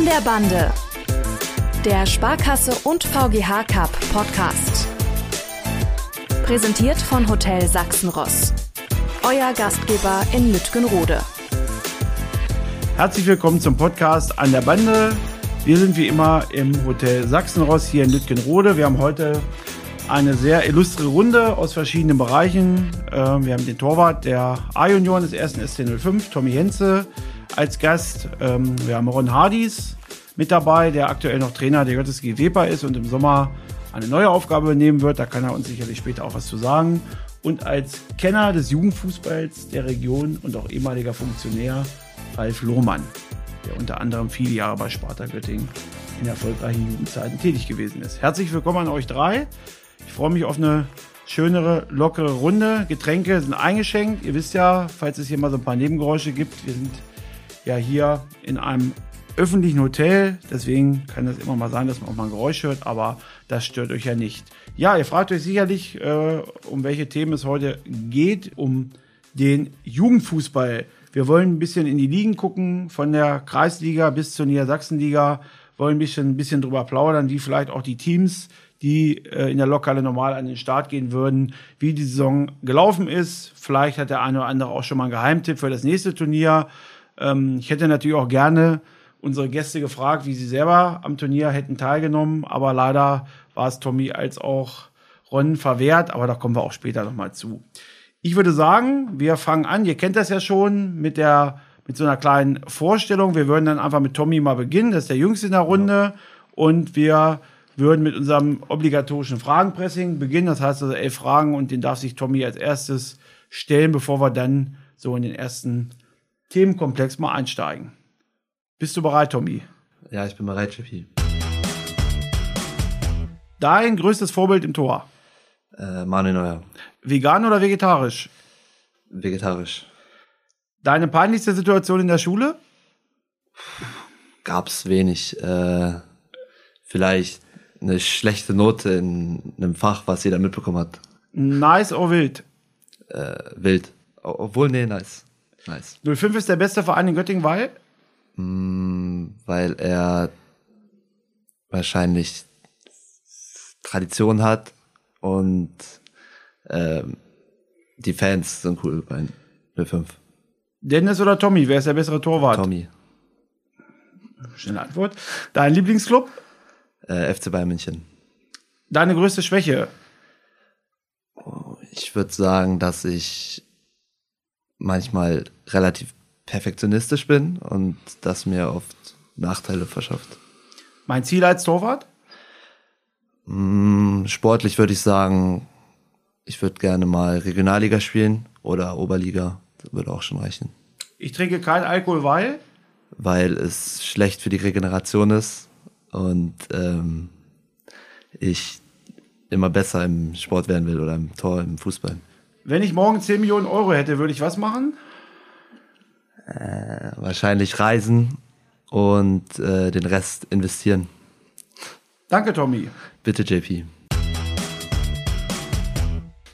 An der Bande. Der Sparkasse und VGH Cup Podcast. Präsentiert von Hotel Sachsenross. Euer Gastgeber in Lütgenrode. Herzlich willkommen zum Podcast An der Bande. Wir sind wie immer im Hotel Sachsenross hier in Lütgenrode. Wir haben heute eine sehr illustre Runde aus verschiedenen Bereichen. Ähm, wir haben den Torwart der A-Union des ersten SC05, Tommy Henze, als Gast. Ähm, wir haben Ron Hardis mit dabei, der aktuell noch Trainer der Göttesgi Weber ist und im Sommer eine neue Aufgabe übernehmen wird. Da kann er uns sicherlich später auch was zu sagen. Und als Kenner des Jugendfußballs der Region und auch ehemaliger Funktionär Ralf Lohmann, der unter anderem viele Jahre bei Sparta Göttingen in erfolgreichen Jugendzeiten tätig gewesen ist. Herzlich willkommen an euch drei. Ich freue mich auf eine schönere, lockere Runde. Getränke sind eingeschenkt. Ihr wisst ja, falls es hier mal so ein paar Nebengeräusche gibt, wir sind ja hier in einem öffentlichen Hotel. Deswegen kann das immer mal sein, dass man auch mal ein Geräusch hört, aber das stört euch ja nicht. Ja, ihr fragt euch sicherlich, äh, um welche Themen es heute geht. Um den Jugendfußball. Wir wollen ein bisschen in die Ligen gucken, von der Kreisliga bis zur Niedersachsenliga. Wollen ein bisschen, ein bisschen drüber plaudern, wie vielleicht auch die Teams die äh, in der Lokale normal an den Start gehen würden, wie die Saison gelaufen ist. Vielleicht hat der eine oder andere auch schon mal einen Geheimtipp für das nächste Turnier. Ähm, ich hätte natürlich auch gerne unsere Gäste gefragt, wie sie selber am Turnier hätten teilgenommen, aber leider war es Tommy als auch Ron verwehrt, aber da kommen wir auch später nochmal zu. Ich würde sagen, wir fangen an. Ihr kennt das ja schon mit der mit so einer kleinen Vorstellung. Wir würden dann einfach mit Tommy mal beginnen. Das ist der Jüngste in der Runde. Ja. Und wir würden mit unserem obligatorischen Fragenpressing beginnen. Das heißt also elf Fragen und den darf sich Tommy als erstes stellen, bevor wir dann so in den ersten Themenkomplex mal einsteigen. Bist du bereit, Tommy? Ja, ich bin bereit, Chippy. Dein größtes Vorbild im Tor? Äh, Manuel Neuer. Vegan oder vegetarisch? Vegetarisch. Deine peinlichste Situation in der Schule? Gab's wenig. Äh, vielleicht eine schlechte Note in einem Fach, was jeder mitbekommen hat. Nice oder wild? Äh, wild. Obwohl, nee, nice. Nice. 05 ist der beste Verein in Göttingen, weil? Mm, weil er wahrscheinlich Tradition hat und ähm, die Fans sind cool bei 05. Dennis oder Tommy? Wer ist der bessere Torwart? Tommy. Schnelle Antwort. Dein Lieblingsclub? Äh, FC Bayern München. Deine größte Schwäche? Ich würde sagen, dass ich manchmal relativ perfektionistisch bin und das mir oft Nachteile verschafft. Mein Ziel als Torwart? Mm, sportlich würde ich sagen, ich würde gerne mal Regionalliga spielen oder Oberliga. Das würde auch schon reichen. Ich trinke keinen Alkohol, weil? Weil es schlecht für die Regeneration ist und ähm, ich immer besser im Sport werden will oder im Tor, im Fußball. Wenn ich morgen 10 Millionen Euro hätte, würde ich was machen? Äh, wahrscheinlich reisen und äh, den Rest investieren. Danke, Tommy. Bitte, JP.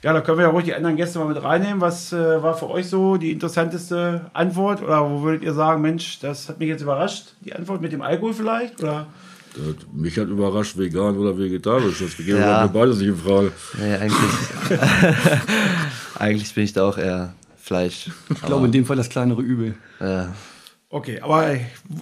Ja, da können wir ja ruhig die anderen Gäste mal mit reinnehmen. Was äh, war für euch so die interessanteste Antwort? Oder wo würdet ihr sagen, Mensch, das hat mich jetzt überrascht? Die Antwort mit dem Alkohol vielleicht? Oder? Mich hat überrascht, vegan oder vegetarisch. Das geht ja. beides nicht in Frage. Nee, eigentlich, eigentlich bin ich da auch eher Fleisch. Ich glaube, in dem Fall das kleinere Übel. Ja. Okay, aber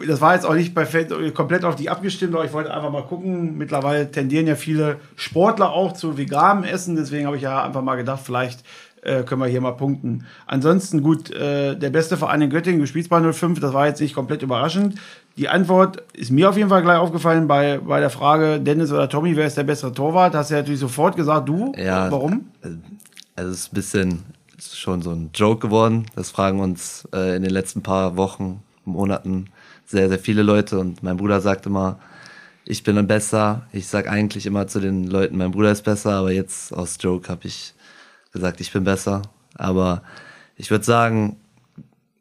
das war jetzt auch nicht perfekt, komplett auf dich abgestimmt, aber ich wollte einfach mal gucken. Mittlerweile tendieren ja viele Sportler auch zu veganem Essen, deswegen habe ich ja einfach mal gedacht, vielleicht äh, können wir hier mal punkten. Ansonsten gut, äh, der beste Verein in Göttingen, du spielst bei 05, das war jetzt nicht komplett überraschend. Die Antwort ist mir auf jeden Fall gleich aufgefallen bei, bei der Frage, Dennis oder Tommy, wer ist der bessere Torwart? Hast du ja natürlich sofort gesagt, du. Ja. Warum? Also es ist ein bisschen ist schon so ein Joke geworden. Das fragen uns äh, in den letzten paar Wochen, Monaten sehr, sehr viele Leute und mein Bruder sagt immer, ich bin dann besser. Ich sag eigentlich immer zu den Leuten, mein Bruder ist besser, aber jetzt aus Joke habe ich gesagt, ich bin besser. Aber ich würde sagen,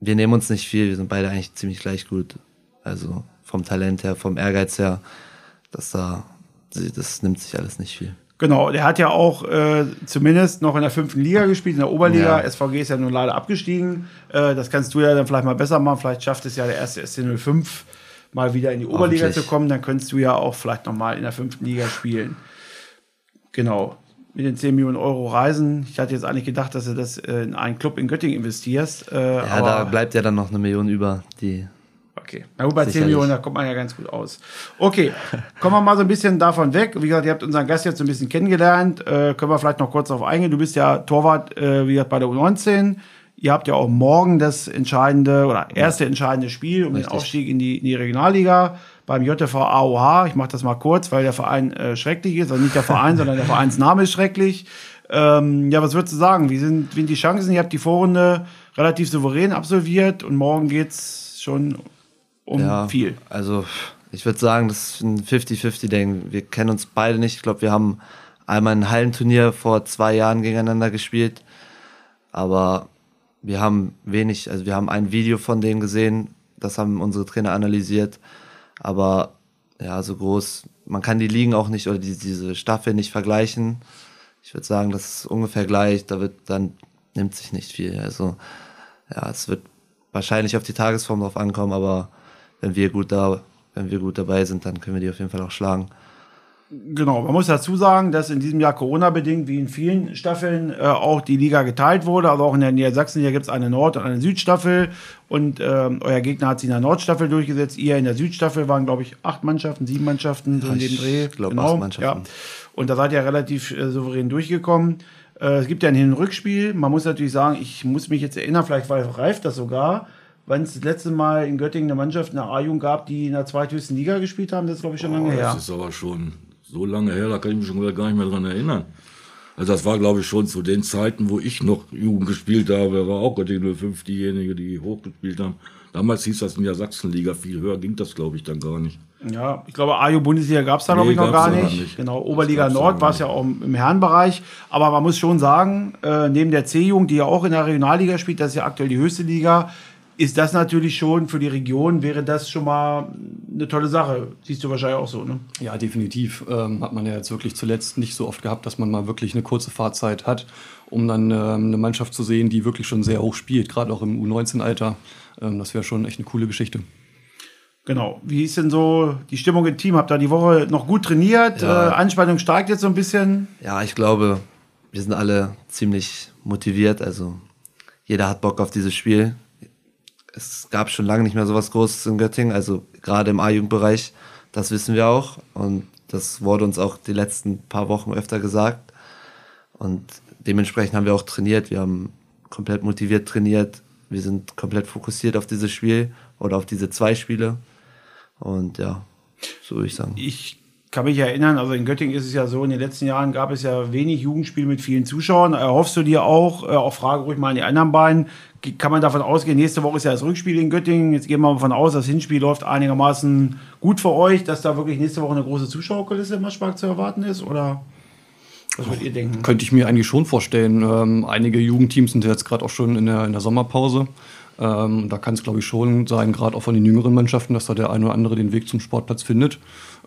wir nehmen uns nicht viel, wir sind beide eigentlich ziemlich gleich gut. Also vom Talent her, vom Ehrgeiz her, das da, das nimmt sich alles nicht viel. Genau, der hat ja auch äh, zumindest noch in der fünften Liga gespielt, in der Oberliga. Ja. SVG ist ja nun leider abgestiegen. Äh, das kannst du ja dann vielleicht mal besser machen. Vielleicht schafft es ja der erste SC05 mal wieder in die Oberliga zu kommen, dann könntest du ja auch vielleicht nochmal in der fünften Liga spielen. Genau. Mit den 10 Millionen Euro Reisen. Ich hatte jetzt eigentlich gedacht, dass du das in einen Club in Göttingen investierst. Äh, ja, da bleibt ja dann noch eine Million über, die Okay. Na gut, bei 10 Millionen, da kommt man ja ganz gut aus. Okay, kommen wir mal so ein bisschen davon weg. Wie gesagt, ihr habt unseren Gast jetzt so ein bisschen kennengelernt. Äh, können wir vielleicht noch kurz darauf eingehen. Du bist ja Torwart, äh, wie gesagt, bei der U19. Ihr habt ja auch morgen das entscheidende oder erste entscheidende Spiel um Richtig. den Aufstieg in die, in die Regionalliga beim JTV AOH. Ich mache das mal kurz, weil der Verein äh, schrecklich ist. Also nicht der Verein, sondern der Vereinsname ist schrecklich. Ähm, ja, was würdest du sagen? Wie sind, wie sind die Chancen? Ihr habt die Vorrunde relativ souverän absolviert und morgen geht's schon um ja, viel. Also ich würde sagen, das ist ein 50-50-Ding. Wir kennen uns beide nicht. Ich glaube, wir haben einmal ein Hallenturnier vor zwei Jahren gegeneinander gespielt. Aber wir haben wenig, also wir haben ein Video von dem gesehen, das haben unsere Trainer analysiert. Aber ja, so groß, man kann die Ligen auch nicht oder die, diese Staffel nicht vergleichen. Ich würde sagen, das ist ungefähr gleich, da wird dann nimmt sich nicht viel. Also ja, es wird wahrscheinlich auf die Tagesform drauf ankommen, aber wenn wir gut da, wenn wir gut dabei sind, dann können wir die auf jeden Fall auch schlagen. Genau, man muss dazu sagen, dass in diesem Jahr Corona-bedingt, wie in vielen Staffeln, äh, auch die Liga geteilt wurde. Also auch in der Niedersachsen-Liga gibt es eine Nord- und eine Südstaffel. Und ähm, euer Gegner hat sich in der Nordstaffel durchgesetzt. Ihr in der Südstaffel waren, glaube ich, acht Mannschaften, sieben Mannschaften, so in dem Dreh. Ich glaube, genau. acht Mannschaften. Ja. Und da seid ihr relativ äh, souverän durchgekommen. Äh, es gibt ja ein Hin- und Rückspiel. Man muss natürlich sagen, ich muss mich jetzt erinnern, vielleicht war Ralf das sogar wann es das letzte Mal in Göttingen eine Mannschaft, eine A-Jugend gab, die in der zweithöchsten Liga gespielt haben, das ist, glaube ich, schon lange oh, her. Das ist aber schon so lange her, da kann ich mich schon gar nicht mehr dran erinnern. Also das war, glaube ich, schon zu den Zeiten, wo ich noch Jugend gespielt habe, war auch Göttingen 05 diejenige, die hochgespielt haben. Damals hieß das in der Sachsenliga, viel höher ging das, glaube ich, dann gar nicht. Ja, ich glaube, AJO-Bundesliga gab es da, nee, glaube ich, noch gar nicht. nicht. Genau, Oberliga Nord war es ja auch im Herrenbereich. Aber man muss schon sagen, äh, neben der C-Jugend, die ja auch in der Regionalliga spielt, das ist ja aktuell die höchste Liga, ist das natürlich schon für die Region, wäre das schon mal eine tolle Sache. Siehst du wahrscheinlich auch so, ne? Ja, definitiv. Ähm, hat man ja jetzt wirklich zuletzt nicht so oft gehabt, dass man mal wirklich eine kurze Fahrzeit hat, um dann ähm, eine Mannschaft zu sehen, die wirklich schon sehr hoch spielt, gerade auch im U19-Alter. Ähm, das wäre schon echt eine coole Geschichte. Genau. Wie ist denn so die Stimmung im Team? Habt ihr die Woche noch gut trainiert? Ja. Äh, Anspannung steigt jetzt so ein bisschen? Ja, ich glaube, wir sind alle ziemlich motiviert. Also jeder hat Bock auf dieses Spiel es gab schon lange nicht mehr so was Großes in Göttingen, also gerade im A-Jugendbereich, das wissen wir auch. Und das wurde uns auch die letzten paar Wochen öfter gesagt. Und dementsprechend haben wir auch trainiert, wir haben komplett motiviert trainiert, wir sind komplett fokussiert auf dieses Spiel oder auf diese zwei Spiele. Und ja, so würde ich sagen. Ich kann mich erinnern, also in Göttingen ist es ja so, in den letzten Jahren gab es ja wenig Jugendspiele mit vielen Zuschauern. Erhoffst du dir auch, äh, auch frage ruhig mal an die anderen beiden, kann man davon ausgehen, nächste Woche ist ja das Rückspiel in Göttingen. Jetzt gehen wir mal davon aus, das Hinspiel läuft einigermaßen gut für euch, dass da wirklich nächste Woche eine große Zuschauerkulisse im Maschpark zu erwarten ist? Oder was würdet ihr denken? Könnte ich mir eigentlich schon vorstellen. Ähm, einige Jugendteams sind jetzt gerade auch schon in der, in der Sommerpause. Ähm, da kann es, glaube ich, schon sein, gerade auch von den jüngeren Mannschaften, dass da der eine oder andere den Weg zum Sportplatz findet.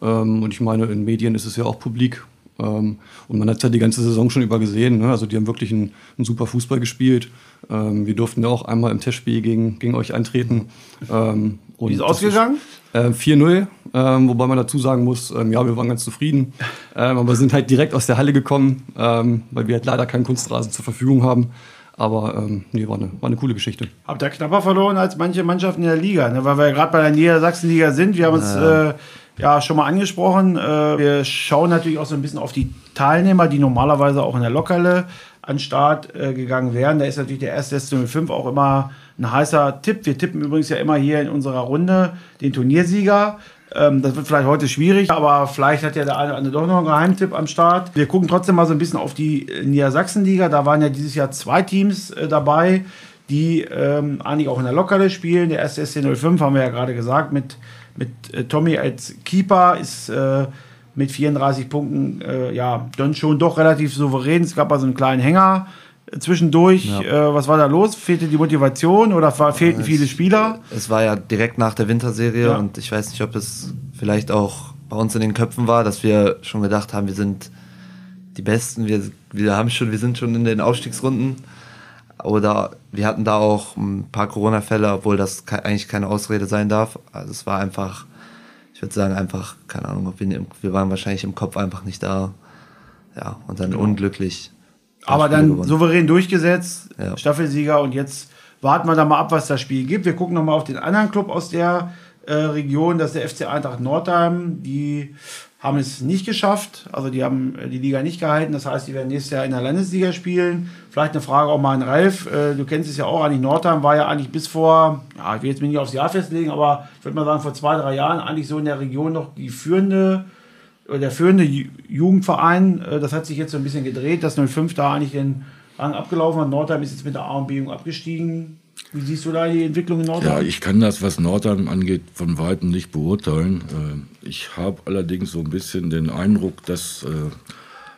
Ähm, und ich meine, in Medien ist es ja auch publik. Ähm, und man hat es ja die ganze Saison schon über gesehen. Ne? Also die haben wirklich einen, einen super Fußball gespielt. Ähm, wir durften ja auch einmal im Testspiel gegen, gegen euch eintreten. Ähm, Wie ist es ausgegangen? Äh, 4-0, ähm, wobei man dazu sagen muss, ähm, ja, wir waren ganz zufrieden. Ähm, aber sind halt direkt aus der Halle gekommen, weil wir halt leider keinen Kunstrasen zur Verfügung haben. Aber ähm, nee, war eine, war eine coole Geschichte. Habt ihr knapper verloren als manche Mannschaften in der Liga, ne? weil wir ja gerade bei der Niedersachsenliga sind. Wir haben uns äh, ja schon mal angesprochen. Äh, wir schauen natürlich auch so ein bisschen auf die Teilnehmer, die normalerweise auch in der Lokale an Start äh, gegangen wären. Da ist natürlich der erste 05 auch immer ein heißer Tipp. Wir tippen übrigens ja immer hier in unserer Runde den Turniersieger. Ähm, das wird vielleicht heute schwierig, aber vielleicht hat ja der eine oder andere doch noch einen Geheimtipp am Start. Wir gucken trotzdem mal so ein bisschen auf die Niedersachsenliga. Da waren ja dieses Jahr zwei Teams äh, dabei, die ähm, eigentlich auch in der Lokale spielen. Der erste SC 05 haben wir ja gerade gesagt, mit, mit äh, Tommy als Keeper ist äh, mit 34 Punkten äh, ja dann schon doch relativ souverän. Es gab also einen kleinen Hänger zwischendurch, ja. äh, was war da los? Fehlte die Motivation oder war, fehlten es, viele Spieler? Es war ja direkt nach der Winterserie ja. und ich weiß nicht, ob es vielleicht auch bei uns in den Köpfen war, dass wir schon gedacht haben, wir sind die Besten, wir, wir haben schon, wir sind schon in den Aufstiegsrunden. Oder wir hatten da auch ein paar Corona-Fälle, obwohl das eigentlich keine Ausrede sein darf. Also es war einfach ich würde sagen, einfach, keine Ahnung, wir, wir waren wahrscheinlich im Kopf einfach nicht da. Ja, und dann genau. unglücklich. Aber dann gewonnen. souverän durchgesetzt, ja. Staffelsieger und jetzt warten wir da mal ab, was das Spiel gibt. Wir gucken nochmal auf den anderen Club aus der äh, Region, das ist der FC Eintracht Nordheim. Die haben es nicht geschafft. Also die haben äh, die Liga nicht gehalten. Das heißt, die werden nächstes Jahr in der Landesliga spielen. Vielleicht eine Frage auch mal an Ralf. Äh, du kennst es ja auch, eigentlich Nordheim war ja eigentlich bis vor, ja, ich will jetzt mich nicht aufs Jahr festlegen, aber ich würde mal sagen, vor zwei, drei Jahren eigentlich so in der Region noch die führende, der führende Jugendverein. Äh, das hat sich jetzt so ein bisschen gedreht, dass 05 da eigentlich den Rang abgelaufen hat. Nordheim ist jetzt mit der A und B abgestiegen. Wie siehst du da die Entwicklung in Nordheim? Ja, ich kann das, was Nordheim angeht, von Weitem nicht beurteilen. Äh, ich habe allerdings so ein bisschen den Eindruck, dass äh,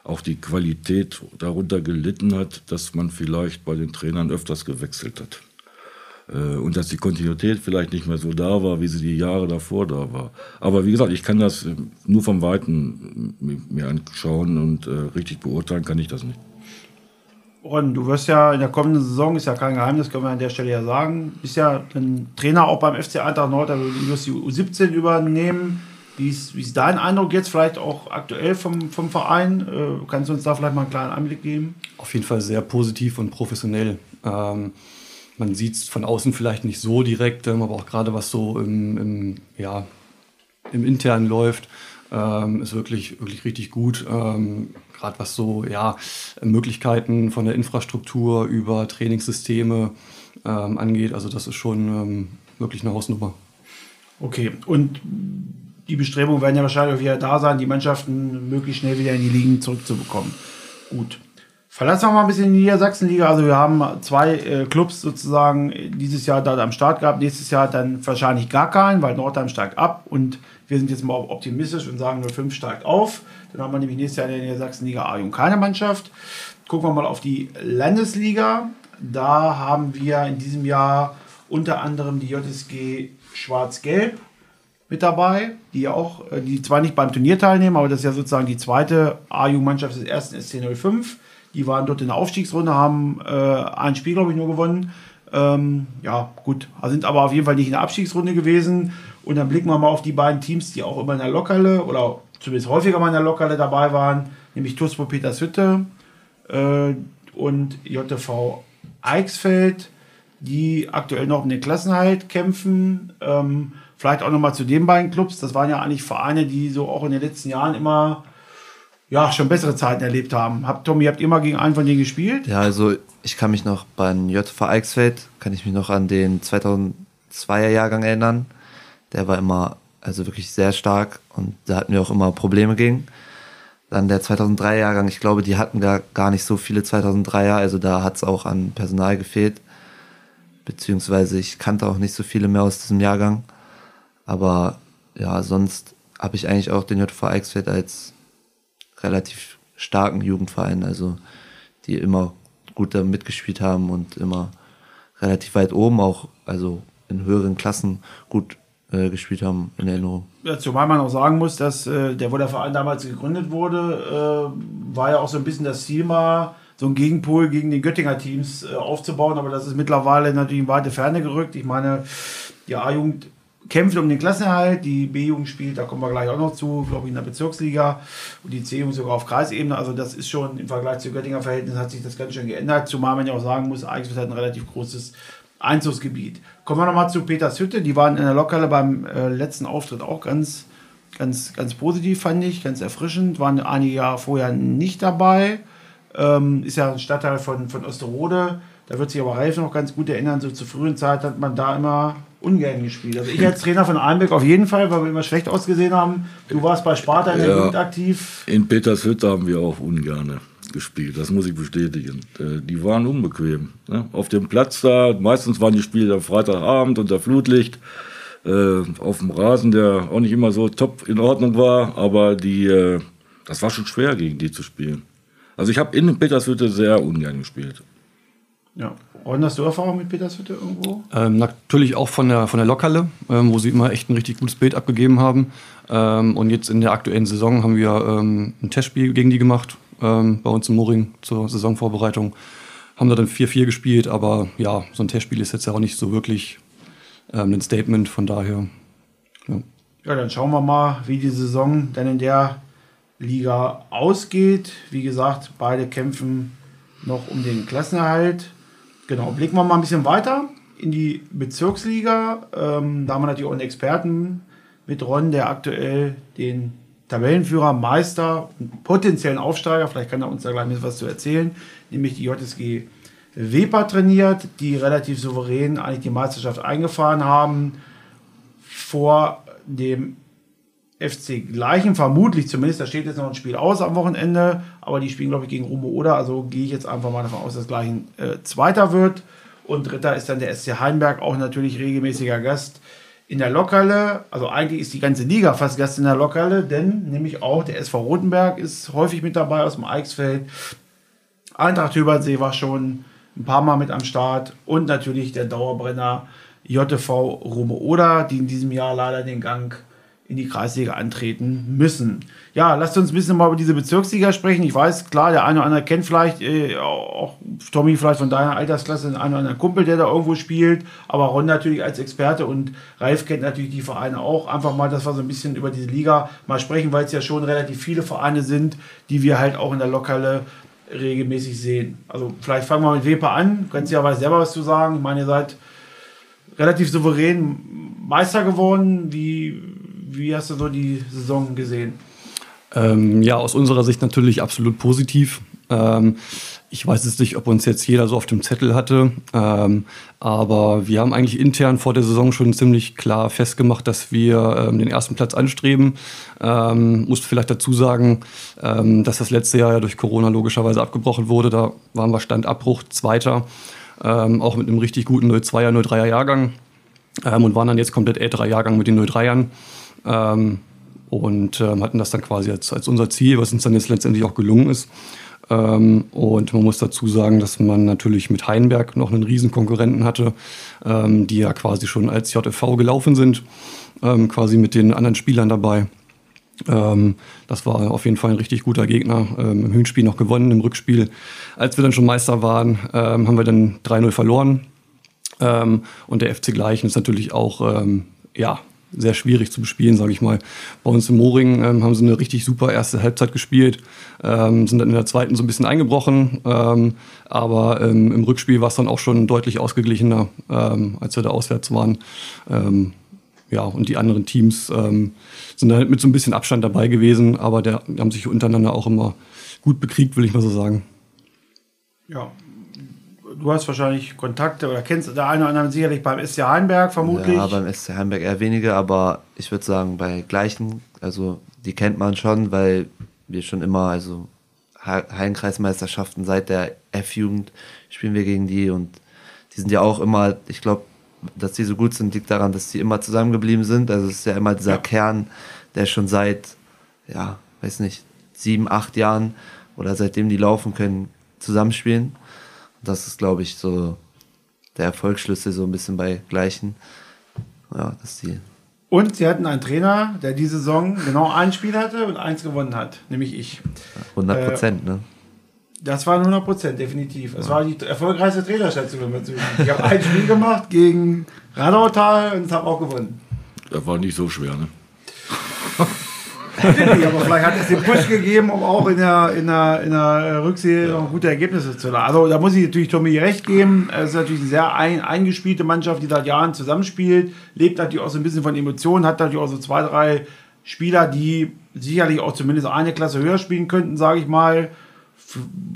auch die Qualität darunter gelitten hat, dass man vielleicht bei den Trainern öfters gewechselt hat. Äh, und dass die Kontinuität vielleicht nicht mehr so da war, wie sie die Jahre davor da war. Aber wie gesagt, ich kann das nur vom Weiten mir anschauen und richtig beurteilen kann ich das nicht. Ron, du wirst ja in der kommenden Saison, ist ja kein Geheimnis, können wir an der Stelle ja sagen, bist ja ein Trainer auch beim FC Eintracht Nord, du wirst die U17 übernehmen. Wie ist, wie ist dein Eindruck jetzt vielleicht auch aktuell vom, vom Verein? Äh, kannst du uns da vielleicht mal einen kleinen Einblick geben? Auf jeden Fall sehr positiv und professionell. Ähm, man sieht es von außen vielleicht nicht so direkt, ähm, aber auch gerade was so im, im, ja, im Internen läuft, ähm, ist wirklich, wirklich richtig gut. Ähm, Gerade was so ja, Möglichkeiten von der Infrastruktur über Trainingssysteme ähm, angeht. Also das ist schon ähm, wirklich eine Hausnummer. Okay, und die Bestrebungen werden ja wahrscheinlich auch wieder da sein, die Mannschaften möglichst schnell wieder in die Ligen zurückzubekommen. Gut. Verlassen wir mal ein bisschen die Niedersachsenliga. Also wir haben zwei äh, Clubs sozusagen dieses Jahr da am Start gehabt. Nächstes Jahr dann wahrscheinlich gar keinen, weil Nordheim steigt ab und wir sind jetzt mal optimistisch und sagen nur 5 steigt auf. Dann haben wir nämlich nächstes Jahr in der Sachsenliga A-Jung keine Mannschaft. Gucken wir mal auf die Landesliga. Da haben wir in diesem Jahr unter anderem die JSG Schwarz-Gelb mit dabei, die auch, äh, die zwar nicht beim Turnier teilnehmen, aber das ist ja sozusagen die zweite A-Jugendmannschaft des ersten SC05. Die waren dort in der Aufstiegsrunde, haben äh, ein Spiel, glaube ich, nur gewonnen. Ähm, ja, gut, sind aber auf jeden Fall nicht in der Abstiegsrunde gewesen. Und dann blicken wir mal auf die beiden Teams, die auch immer in der Lokale oder zumindest häufiger mal in der Lokale dabei waren, nämlich TuSpo Petershütte äh, und JTV Eichsfeld, die aktuell noch um den Klassenhalt kämpfen. Ähm, vielleicht auch nochmal zu den beiden Clubs. Das waren ja eigentlich Vereine, die so auch in den letzten Jahren immer ja, schon bessere Zeiten erlebt haben. Habt, Tommy, habt ihr mal gegen einen von denen gespielt? Ja, also ich kann mich noch beim JV Eichsfeld, kann ich mich noch an den 2002er Jahrgang erinnern der war immer also wirklich sehr stark und da hatten wir auch immer Probleme gegen. Dann der 2003 Jahrgang, ich glaube, die hatten gar, gar nicht so viele 2003er, also da hat es auch an Personal gefehlt. Beziehungsweise ich kannte auch nicht so viele mehr aus diesem Jahrgang. Aber ja, sonst habe ich eigentlich auch den JV Eichsfeld als relativ starken Jugendverein, also die immer gut da mitgespielt haben und immer relativ weit oben auch, also in höheren Klassen gut äh, gespielt haben in Erinnerung. Ja, zumal man auch sagen muss, dass äh, der, wo der Verein damals gegründet wurde, äh, war ja auch so ein bisschen das Ziel mal, so ein Gegenpol gegen die Göttinger Teams äh, aufzubauen, aber das ist mittlerweile natürlich in weite Ferne gerückt. Ich meine, die A-Jugend kämpft um den Klassenerhalt, die B-Jugend spielt, da kommen wir gleich auch noch zu, glaube ich, in der Bezirksliga und die C-Jugend sogar auf Kreisebene. Also das ist schon im Vergleich zu Göttinger Verhältnis hat sich das ganz schön geändert, zumal man ja auch sagen muss, eigentlich hat ein relativ großes Einzugsgebiet. Kommen wir nochmal zu Peters Hütte. Die waren in der Lokale beim äh, letzten Auftritt auch ganz, ganz, ganz positiv, fand ich, ganz erfrischend. Waren einige Jahre vorher nicht dabei. Ähm, ist ja ein Stadtteil von, von Osterode. Da wird sich aber Ralf noch ganz gut erinnern, so zur frühen Zeit hat man da immer ungern gespielt. Also ich als Trainer von Einbeck auf jeden Fall, weil wir immer schlecht ausgesehen haben. Du warst bei Sparta in der ja, Jugend aktiv. In Petershütte haben wir auch ungerne gespielt, das muss ich bestätigen. Äh, die waren unbequem. Ne? Auf dem Platz da, meistens waren die Spiele am Freitagabend unter Flutlicht, äh, auf dem Rasen, der auch nicht immer so top in Ordnung war, aber die, äh, das war schon schwer, gegen die zu spielen. Also ich habe in Petershütte sehr ungern gespielt. Ja. Und hast du Erfahrung mit Petershütte irgendwo? Ähm, natürlich auch von der, von der Lokhalle, ähm, wo sie immer echt ein richtig gutes Bild abgegeben haben. Ähm, und jetzt in der aktuellen Saison haben wir ähm, ein Testspiel gegen die gemacht, ähm, bei uns im Moring zur Saisonvorbereitung. Haben da dann 4-4 gespielt, aber ja, so ein Testspiel ist jetzt ja auch nicht so wirklich ähm, ein Statement, von daher. Ja. Ja, dann schauen wir mal, wie die Saison dann in der Liga ausgeht. Wie gesagt, beide kämpfen noch um den Klassenerhalt. Genau, blicken wir mal ein bisschen weiter in die Bezirksliga. Ähm, da haben wir natürlich auch einen Experten mit Ron, der aktuell den Tabellenführer, Meister, potenziellen Aufsteiger, vielleicht kann er uns da gleich was zu erzählen, nämlich die JSG Weber trainiert, die relativ souverän eigentlich die Meisterschaft eingefahren haben. Vor dem FC Gleichen, vermutlich zumindest, da steht jetzt noch ein Spiel aus am Wochenende, aber die spielen, glaube ich, gegen Rumo oder, also gehe ich jetzt einfach mal davon aus, dass Gleichen äh, Zweiter wird. Und Dritter ist dann der SC Heinberg, auch natürlich regelmäßiger Gast in der Lokhalle. Also eigentlich ist die ganze Liga fast Gast in der Lokhalle, denn nämlich auch der SV Rotenberg ist häufig mit dabei aus dem Eichsfeld. Eintracht Hübertsee war schon ein paar Mal mit am Start und natürlich der Dauerbrenner JV Rumo Oder, die in diesem Jahr leider den Gang in die Kreisliga antreten müssen. Ja, lasst uns ein bisschen mal über diese Bezirksliga sprechen. Ich weiß, klar, der eine oder andere kennt vielleicht, äh, auch Tommy vielleicht von deiner Altersklasse, den einen oder anderen Kumpel, der da irgendwo spielt, aber Ron natürlich als Experte und Ralf kennt natürlich die Vereine auch. Einfach mal, dass wir so ein bisschen über diese Liga mal sprechen, weil es ja schon relativ viele Vereine sind, die wir halt auch in der Lokale regelmäßig sehen. Also vielleicht fangen wir mit Weper an. Du kannst ja aber selber was zu sagen. Ich meine, ihr seid relativ souverän Meister geworden. Wie, wie hast du so die Saison gesehen? Ähm, ja, aus unserer Sicht natürlich absolut positiv. Ähm, ich weiß jetzt nicht, ob uns jetzt jeder so auf dem Zettel hatte, ähm, aber wir haben eigentlich intern vor der Saison schon ziemlich klar festgemacht, dass wir ähm, den ersten Platz anstreben. Ähm, muss vielleicht dazu sagen, ähm, dass das letzte Jahr ja durch Corona logischerweise abgebrochen wurde. Da waren wir Standabbruch Zweiter, ähm, auch mit einem richtig guten 02er, 03er Jahrgang ähm, und waren dann jetzt komplett Älterer-Jahrgang mit den 03ern und hatten das dann quasi als, als unser Ziel, was uns dann jetzt letztendlich auch gelungen ist. Ähm, und man muss dazu sagen, dass man natürlich mit Heinberg noch einen riesen Konkurrenten hatte, ähm, die ja quasi schon als JFV gelaufen sind, ähm, quasi mit den anderen Spielern dabei. Ähm, das war auf jeden Fall ein richtig guter Gegner. Ähm, Im Hinspiel noch gewonnen, im Rückspiel. Als wir dann schon Meister waren, ähm, haben wir dann 3-0 verloren. und der FC Gleichen ist natürlich auch ja, sehr schwierig zu bespielen, sage ich mal. Bei uns im Moring ähm, haben sie eine richtig super erste Halbzeit gespielt, ähm, sind dann in der zweiten so ein bisschen eingebrochen, ähm, aber ähm, im Rückspiel war es dann auch schon deutlich ausgeglichener, ähm, als wir da auswärts waren. Ähm, ja, und die anderen Teams sind dann mit so ein bisschen Abstand dabei gewesen, aber der, die haben sich untereinander auch immer gut bekriegt, will ich mal so sagen. Ja, du hast wahrscheinlich Kontakte oder kennst der eine oder andere sicherlich beim SC Heinberg vermutlich. Ja, beim SC Heinberg eher weniger, aber ich würde sagen, bei gleichen, also die kennt man schon, weil wir schon immer, also Hallenkreismeisterschaften seit der F-Jugend spielen wir gegen die und die sind ja auch immer, ich glaube, dass die so gut sind, liegt daran, dass die immer zusammengeblieben sind. Also es ist ja immer dieser ja. Kern, der schon seit, ja, weiß nicht, sieben, acht Jahren oder seitdem die laufen können, zusammenspielen. Das ist, glaube ich, so der Erfolgsschlüssel so ein bisschen bei Gleichen. Ja, dass die. Und sie hatten einen Trainer, der diese Saison genau ein Spiel hatte und eins gewonnen hat, nämlich ich. 100 Prozent, äh, ne? Das waren 100 Prozent, definitiv. Es ja. war die erfolgreichste Trainerstation. Ich habe ein Spiel gemacht gegen Radautal und habe auch gewonnen. Das war nicht so schwer, ne? aber vielleicht hat es den Push gegeben, um auch in der, in der, in der Rückserie noch gute Ergebnisse zu haben. Also da muss ich natürlich Tommy recht geben. Es ist natürlich eine sehr ein, eingespielte Mannschaft, die seit Jahren zusammenspielt, lebt natürlich auch so ein bisschen von Emotionen, hat natürlich auch so zwei, drei Spieler, die sicherlich auch zumindest eine Klasse höher spielen könnten, sage ich mal.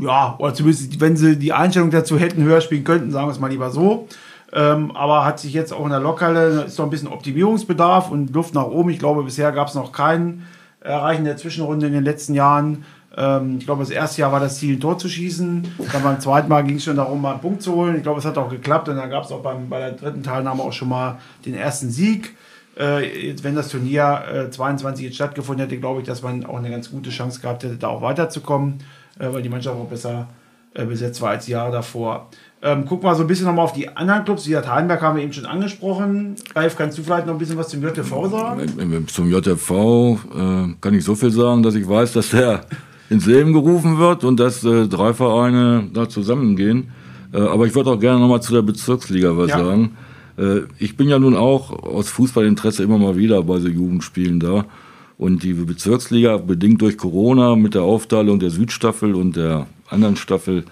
Ja, oder zumindest, wenn sie die Einstellung dazu hätten, höher spielen könnten, sagen wir es mal lieber so. Ähm, aber hat sich jetzt auch in der Lokale, ist noch ein bisschen Optimierungsbedarf und Luft nach oben. Ich glaube, bisher gab es noch keinen erreichen der Zwischenrunde in den letzten Jahren. Ähm, ich glaube, das erste Jahr war das Ziel, ein Tor zu schießen. Dann beim zweiten Mal ging es schon darum, mal einen Punkt zu holen. Ich glaube, es hat auch geklappt. Und dann gab es auch beim, bei der dritten Teilnahme auch schon mal den ersten Sieg. Äh, wenn das Turnier äh, 22 jetzt stattgefunden hätte, glaube ich, dass man auch eine ganz gute Chance gehabt hätte, da auch weiterzukommen, äh, weil die Mannschaft auch besser äh, besetzt war als die Jahre davor. Ähm, gucken wir so ein bisschen nochmal auf die anderen Clubs. Wie gesagt, Heidenberg haben wir eben schon angesprochen. Ralf, kannst du vielleicht noch ein bisschen was zum JTV sagen? Zum JTV äh, kann ich so viel sagen, dass ich weiß, dass der ins Leben gerufen wird und dass äh, drei Vereine da zusammengehen. Äh, aber ich würde auch gerne nochmal zu der Bezirksliga was ja. sagen. Äh, ich bin ja nun auch aus Fußballinteresse immer mal wieder bei so Jugendspielen da. Und die Bezirksliga, bedingt durch Corona mit der Aufteilung der Südstaffel und der anderen Staffel,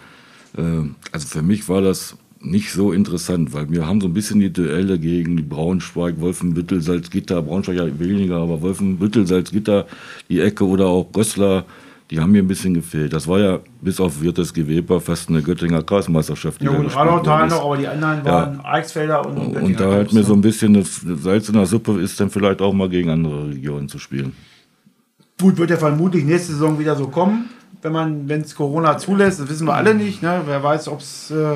also für mich war das nicht so interessant, weil wir haben so ein bisschen die Duelle gegen die Braunschweig, Wolfenbüttel, Salzgitter, Braunschweig ja weniger, aber Wolfenbüttel, Salzgitter, die Ecke oder auch Goslar, die haben mir ein bisschen gefehlt. Das war ja bis auf Wirtes Geweber fast eine Göttinger Kreismeisterschaft. Ja, und Radautal noch, aber die anderen waren ja. Eichsfelder und Göttinger Und da hat mir so ein bisschen das Salz in der Suppe ist dann vielleicht auch mal gegen andere Regionen zu spielen. Gut, wird ja vermutlich nächste Saison wieder so kommen wenn man, wenn es Corona zulässt, das wissen wir alle nicht. Ne? Wer weiß, ob es äh,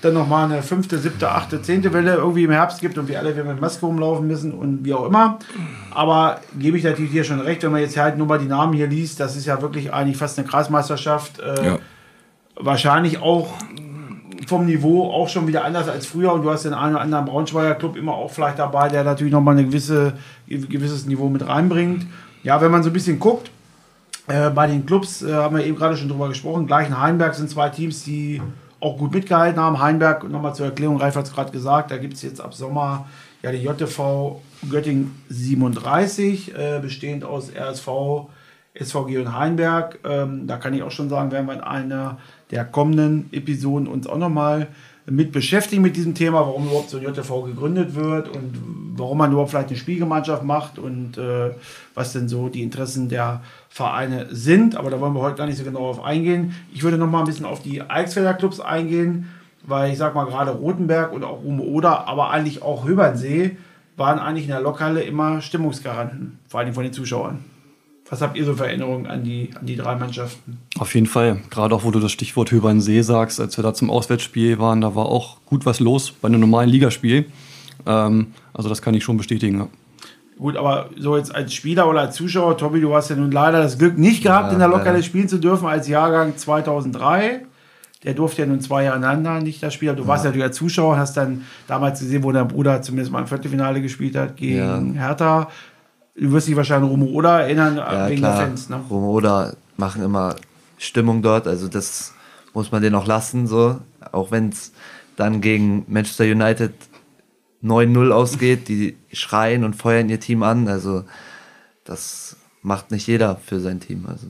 dann nochmal eine fünfte, siebte, achte, zehnte Welle irgendwie im Herbst gibt und wir alle wieder mit Maske rumlaufen müssen und wie auch immer. Aber gebe ich natürlich dir schon recht, wenn man jetzt halt nur mal die Namen hier liest, das ist ja wirklich eigentlich fast eine Kreismeisterschaft. Äh, ja. Wahrscheinlich auch vom Niveau auch schon wieder anders als früher und du hast den einen oder anderen Braunschweiger Club immer auch vielleicht dabei, der natürlich nochmal ein gewisse, gewisses Niveau mit reinbringt. Ja, wenn man so ein bisschen guckt, äh, bei den Clubs äh, haben wir eben gerade schon drüber gesprochen. Gleich in Heinberg sind zwei Teams, die auch gut mitgehalten haben. Heinberg, nochmal zur Erklärung, Ralf hat es gerade gesagt, da gibt es jetzt ab Sommer ja die JTV Göttingen 37, äh, bestehend aus RSV, SVG und Heinberg. Ähm, da kann ich auch schon sagen, werden wir in einer der kommenden Episoden uns auch nochmal mit beschäftigen mit diesem Thema, warum überhaupt so ein JTV gegründet wird und warum man überhaupt vielleicht eine Spielgemeinschaft macht und äh, was denn so die Interessen der Vereine sind. Aber da wollen wir heute gar nicht so genau auf eingehen. Ich würde noch mal ein bisschen auf die Eichsfelder Clubs eingehen, weil ich sag mal gerade Rotenberg und auch Rume Oder, aber eigentlich auch Höbernsee waren eigentlich in der Lokhalle immer Stimmungsgaranten, vor allem von den Zuschauern. Was habt ihr so für Erinnerungen an die, an die drei Mannschaften? Auf jeden Fall. Gerade auch, wo du das Stichwort Höbernsee sagst, als wir da zum Auswärtsspiel waren, da war auch gut was los bei einem normalen Ligaspiel. Ähm, also das kann ich schon bestätigen. Ja. Gut, aber so jetzt als Spieler oder als Zuschauer, Tobi, du hast ja nun leider das Glück nicht gehabt, ja, in der Lokale spielen zu dürfen als Jahrgang 2003. Der durfte ja nun zwei Jahre aneinander nicht das Spiel. Du ja. warst ja natürlich als Zuschauer, hast dann damals gesehen, wo dein Bruder zumindest mal im Viertelfinale gespielt hat gegen ja. Hertha. Du wirst dich wahrscheinlich Romo Oder erinnern, ja, wegen klar. der Fans. Ne? Romo Oder machen immer Stimmung dort, also das muss man denen auch lassen, so. Auch wenn es dann gegen Manchester United 9-0 ausgeht, die schreien und feuern ihr Team an. Also das macht nicht jeder für sein Team. Also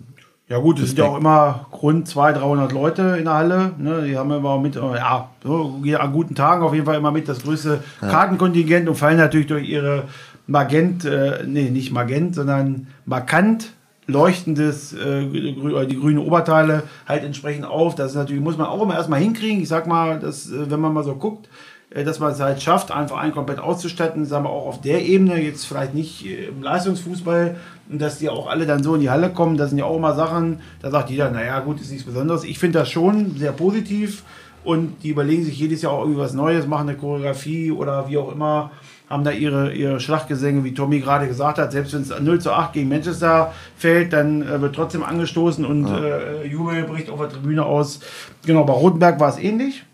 ja gut, es sind ja auch immer rund 200, 300 Leute in der Halle. Ne? Die haben immer mit, ja, so, an guten Tagen auf jeden Fall immer mit das größte Kartenkontingent und fallen natürlich durch ihre Magent, äh, nee, nicht Magent, sondern markant leuchtendes, äh, die grüne Oberteile halt entsprechend auf. Das ist natürlich, muss man auch immer erstmal hinkriegen. Ich sag mal, dass, äh, wenn man mal so guckt, äh, dass man es halt schafft, einen Verein komplett auszustatten, sagen wir auch auf der Ebene, jetzt vielleicht nicht äh, im Leistungsfußball, dass die auch alle dann so in die Halle kommen, das sind ja auch immer Sachen, da sagt jeder, naja gut, ist nichts Besonderes. Ich finde das schon sehr positiv und die überlegen sich jedes Jahr auch irgendwie was Neues, machen eine Choreografie oder wie auch immer haben da ihre, ihre Schlachtgesänge, wie Tommy gerade gesagt hat. Selbst wenn es 0 zu 8 gegen Manchester fällt, dann äh, wird trotzdem angestoßen und ja. äh, Jubel bricht auf der Tribüne aus. Genau, bei Rotenberg war es ähnlich.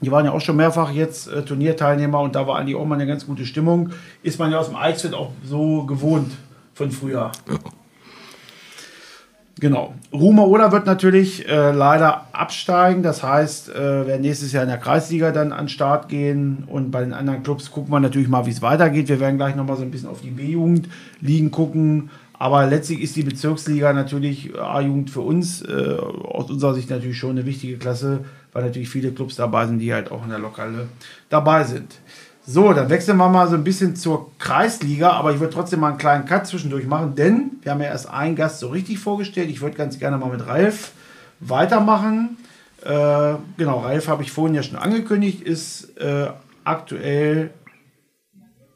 Die waren ja auch schon mehrfach jetzt äh, Turnierteilnehmer und da war eigentlich auch mal eine ganz gute Stimmung. Ist man ja aus dem Eichsfeld auch so gewohnt von früher. Ja. Genau. Rumer Oder wird natürlich äh, leider absteigen. Das heißt, äh, werden nächstes Jahr in der Kreisliga dann an den Start gehen. Und bei den anderen Clubs gucken wir natürlich mal, wie es weitergeht. Wir werden gleich nochmal so ein bisschen auf die B-Jugend liegen gucken. Aber letztlich ist die Bezirksliga natürlich äh, A-Jugend für uns äh, aus unserer Sicht natürlich schon eine wichtige Klasse, weil natürlich viele Clubs dabei sind, die halt auch in der Lokale dabei sind. So, dann wechseln wir mal so ein bisschen zur Kreisliga, aber ich würde trotzdem mal einen kleinen Cut zwischendurch machen, denn wir haben ja erst einen Gast so richtig vorgestellt. Ich würde ganz gerne mal mit Ralf weitermachen. Äh, genau, Ralf habe ich vorhin ja schon angekündigt, ist äh, aktuell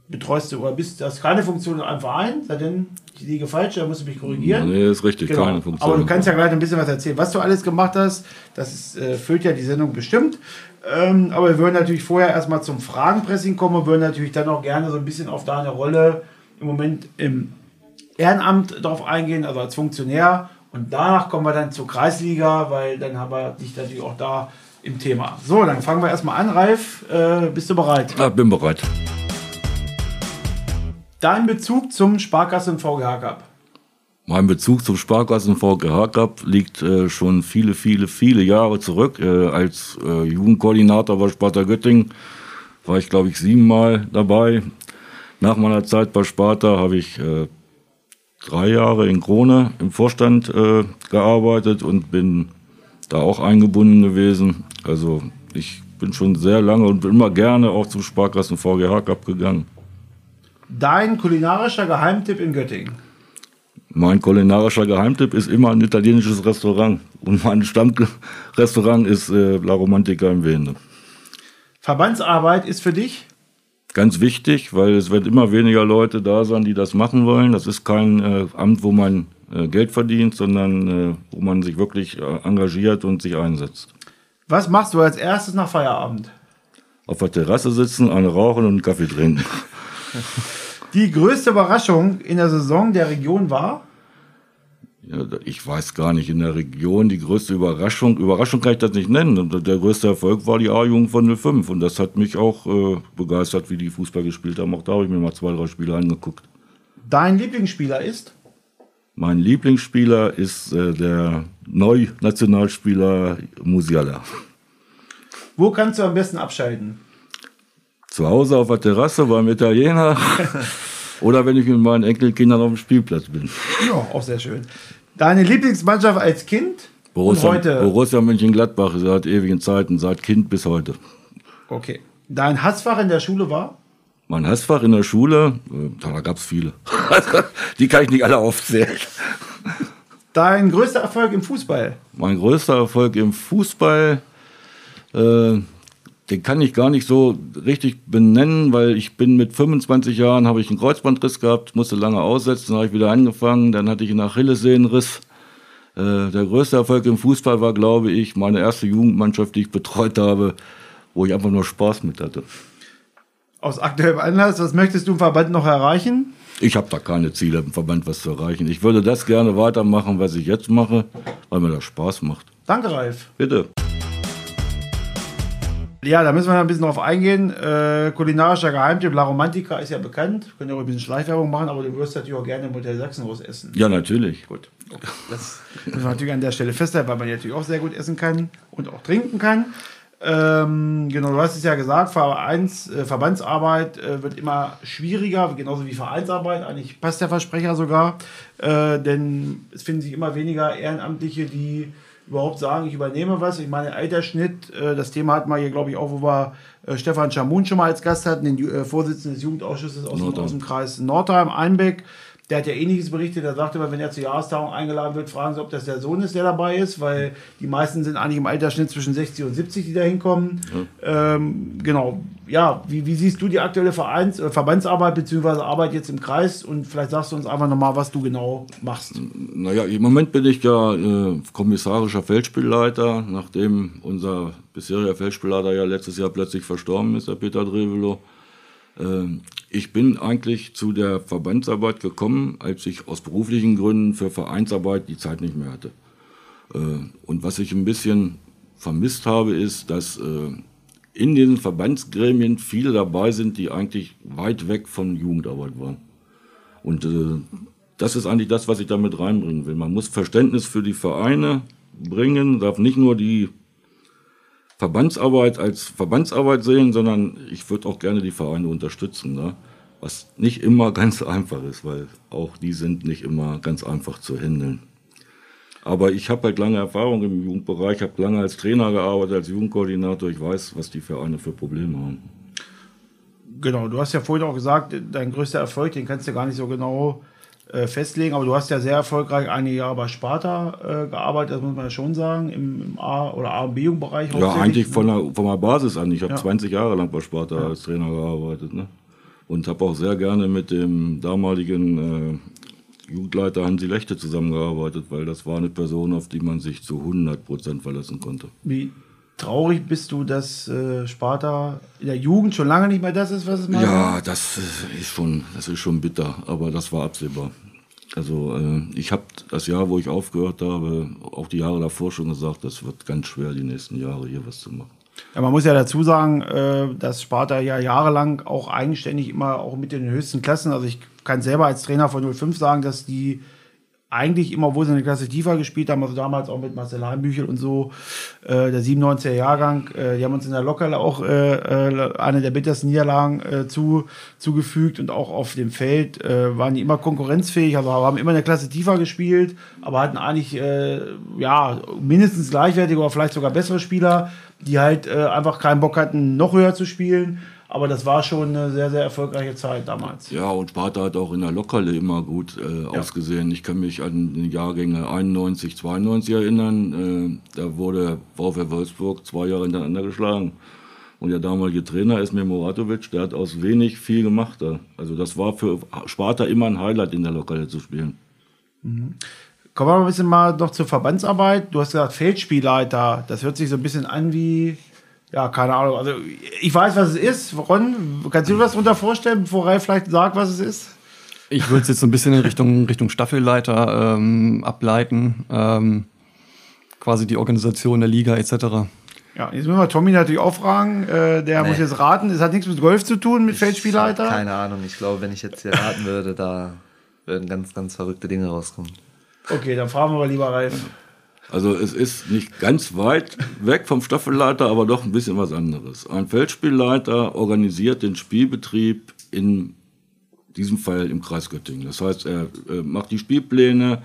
betreust du oder bist das keine Funktion in einem Verein, sei denn ich liege falsch, da musst du mich korrigieren. Nee, ist richtig, genau. keine Funktion. Aber du kannst ja gleich ein bisschen was erzählen, was du alles gemacht hast. Das ist, äh, füllt ja die Sendung bestimmt. Ähm, aber wir würden natürlich vorher erstmal zum Fragenpressing kommen und würden natürlich dann auch gerne so ein bisschen auf deine Rolle im Moment im Ehrenamt drauf eingehen, also als Funktionär. Und danach kommen wir dann zur Kreisliga, weil dann haben wir dich natürlich auch da im Thema. So, dann fangen wir erstmal an. Ralf, äh, bist du bereit? Ja, bin bereit. Dein Bezug zum Sparkassen VGH Cup? Mein Bezug zum Sparkassen VGH Cup liegt äh, schon viele, viele, viele Jahre zurück. Äh, als äh, Jugendkoordinator bei Sparta Göttingen war ich, glaube ich, siebenmal dabei. Nach meiner Zeit bei Sparta habe ich äh, drei Jahre in Krone im Vorstand äh, gearbeitet und bin da auch eingebunden gewesen. Also ich bin schon sehr lange und bin immer gerne auch zum Sparkassen VGH Cup gegangen. Dein kulinarischer Geheimtipp in Göttingen? Mein kulinarischer Geheimtipp ist immer ein italienisches Restaurant. Und mein Stammrestaurant ist äh, La Romantica in Wende. Verbandsarbeit ist für dich? Ganz wichtig, weil es wird immer weniger Leute da sein, die das machen wollen. Das ist kein äh, Amt, wo man äh, Geld verdient, sondern äh, wo man sich wirklich äh, engagiert und sich einsetzt. Was machst du als erstes nach Feierabend? Auf der Terrasse sitzen, eine rauchen und einen Kaffee trinken. Die größte Überraschung in der Saison der Region war? Ja, ich weiß gar nicht, in der Region die größte Überraschung, Überraschung kann ich das nicht nennen. Der größte Erfolg war die A-Jugend von 05 und das hat mich auch äh, begeistert, wie die Fußball gespielt haben. Auch da habe ich mir mal zwei, drei Spiele angeguckt. Dein Lieblingsspieler ist? Mein Lieblingsspieler ist äh, der Neu-Nationalspieler Musiala. Wo kannst du am besten abschalten? Zu Hause auf der Terrasse beim Italiener oder wenn ich mit meinen Enkelkindern auf dem Spielplatz bin. Ja, auch sehr schön. Deine Lieblingsmannschaft als Kind Borussia, und heute? Borussia Mönchengladbach seit ewigen Zeiten, seit Kind bis heute. Okay. Dein Hassfach in der Schule war? Mein Hassfach in der Schule, äh, da gab es viele. Die kann ich nicht alle aufzählen. Dein größter Erfolg im Fußball? Mein größter Erfolg im Fußball, äh, den kann ich gar nicht so richtig benennen, weil ich bin mit 25 Jahren, habe ich einen Kreuzbandriss gehabt, musste lange aussetzen, dann habe ich wieder angefangen, dann hatte ich einen Achillessehnenriss. Äh, der größte Erfolg im Fußball war, glaube ich, meine erste Jugendmannschaft, die ich betreut habe, wo ich einfach nur Spaß mit hatte. Aus aktuellem Anlass, was möchtest du im Verband noch erreichen? Ich habe da keine Ziele im Verband was zu erreichen. Ich würde das gerne weitermachen, was ich jetzt mache, weil mir das Spaß macht. Danke, Ralf. Bitte. Ja, da müssen wir ein bisschen drauf eingehen. Äh, kulinarischer Geheimtipp La Romantica ist ja bekannt. Können ja auch ein bisschen Schleichwerbung machen, aber du wirst natürlich auch gerne im Hotel Sachsenhaus essen. Ja, natürlich. Gut. Das müssen wir natürlich an der Stelle festhalten, weil man natürlich auch sehr gut essen kann und auch trinken kann. Ähm, genau, du hast es ja gesagt, Vereins, äh, Verbandsarbeit äh, wird immer schwieriger, genauso wie Vereinsarbeit. Eigentlich passt der Versprecher sogar, äh, denn es finden sich immer weniger Ehrenamtliche, die überhaupt sagen, ich übernehme was. Ich meine, Altersschnitt, äh, das Thema hatten wir hier, glaube ich, auch, wo wir äh, Stefan Schamun schon mal als Gast hatten, den äh, Vorsitzenden des Jugendausschusses aus, dem, aus dem Kreis Nordheim, Einbeck. Der hat ja ähnliches berichtet, der sagte immer, wenn er zur Jahrestagung eingeladen wird, fragen sie, ob das der Sohn ist, der dabei ist, weil die meisten sind eigentlich im Altersschnitt zwischen 60 und 70, die da hinkommen. Ja. Ähm, genau, ja, wie, wie, siehst du die aktuelle Vereins äh, Verbandsarbeit bzw. Arbeit jetzt im Kreis und vielleicht sagst du uns einfach nochmal, was du genau machst. Naja, im Moment bin ich ja äh, kommissarischer Feldspielleiter, nachdem unser bisheriger Feldspielleiter ja letztes Jahr plötzlich verstorben ist, der Peter Drevelo. Äh, ich bin eigentlich zu der Verbandsarbeit gekommen, als ich aus beruflichen Gründen für Vereinsarbeit die Zeit nicht mehr hatte. Äh, und was ich ein bisschen vermisst habe, ist, dass äh, in den Verbandsgremien viele dabei sind, die eigentlich weit weg von Jugendarbeit waren. Und das ist eigentlich das, was ich damit reinbringen will. Man muss Verständnis für die Vereine bringen, darf nicht nur die Verbandsarbeit als Verbandsarbeit sehen, sondern ich würde auch gerne die Vereine unterstützen. Ne? Was nicht immer ganz einfach ist, weil auch die sind nicht immer ganz einfach zu handeln. Aber ich habe halt lange Erfahrung im Jugendbereich, habe lange als Trainer gearbeitet, als Jugendkoordinator. Ich weiß, was die Vereine für Probleme haben. Genau, du hast ja vorhin auch gesagt, dein größter Erfolg, den kannst du gar nicht so genau äh, festlegen, aber du hast ja sehr erfolgreich einige Jahre bei Sparta äh, gearbeitet, das muss man ja schon sagen, im, im A- oder A- und B-Jugendbereich. Ja, eigentlich von der, von der Basis an. Ich habe ja. 20 Jahre lang bei Sparta ja. als Trainer gearbeitet. Ne? Und habe auch sehr gerne mit dem damaligen äh, Jugendleiter Hansi Lechte zusammengearbeitet, weil das war eine Person, auf die man sich zu 100% verlassen konnte. Wie traurig bist du, dass äh, Sparta in der Jugend schon lange nicht mehr das ist, was es mal Ja, das ist schon, das ist schon bitter, aber das war absehbar. Also äh, ich habe das Jahr, wo ich aufgehört habe, auch die Jahre davor schon gesagt, das wird ganz schwer, die nächsten Jahre hier was zu machen. Ja, man muss ja dazu sagen, äh, dass Sparta ja jahrelang auch eigenständig immer auch mit den höchsten Klassen, also ich kann selber als Trainer von 05 sagen, dass die eigentlich immer, wo sie eine Klasse tiefer gespielt haben, also damals auch mit Marcel Heimbüchel und so, äh, der 97er Jahrgang, äh, die haben uns in der Lockerle auch äh, äh, eine der bittersten Niederlagen äh, zu, zugefügt und auch auf dem Feld äh, waren die immer konkurrenzfähig, also haben immer eine Klasse tiefer gespielt, aber hatten eigentlich äh, ja mindestens gleichwertige oder vielleicht sogar bessere Spieler, die halt äh, einfach keinen Bock hatten, noch höher zu spielen. Aber das war schon eine sehr, sehr erfolgreiche Zeit damals. Ja, und Sparta hat auch in der Lockerle immer gut äh, ausgesehen. Ich kann mich an die Jahrgänge 91, 92 erinnern. Äh, da wurde VfL Wolfsburg zwei Jahre hintereinander geschlagen. Und der damalige Trainer ist Memoratovic, der hat aus wenig viel gemacht. Also das war für Sparta immer ein Highlight in der Lockerle zu spielen. Kommen wir mal ein bisschen mal noch zur Verbandsarbeit. Du hast gesagt, Feldspielleiter. Das hört sich so ein bisschen an wie, ja, keine Ahnung. Also, ich weiß, was es ist. Ron, kannst du dir was darunter vorstellen, bevor Ralf vielleicht sagt, was es ist? Ich würde es jetzt so ein bisschen in Richtung, Richtung Staffelleiter ähm, ableiten. Ähm, quasi die Organisation der Liga etc. Ja, jetzt müssen wir Tommy natürlich auch fragen. Äh, der Nee. muss jetzt raten. Es hat nichts mit Golf zu tun, mit Feldspielleiter. Keine Ahnung. Ich glaube, wenn ich jetzt hier raten würde, da würden ganz, ganz verrückte Dinge rauskommen. Okay, dann fragen wir mal lieber Ralf. Also es ist nicht ganz weit weg vom Staffelleiter, aber doch ein bisschen was anderes. Ein Feldspielleiter organisiert den Spielbetrieb in diesem Fall im Kreis Göttingen. Das heißt, er äh, macht die Spielpläne,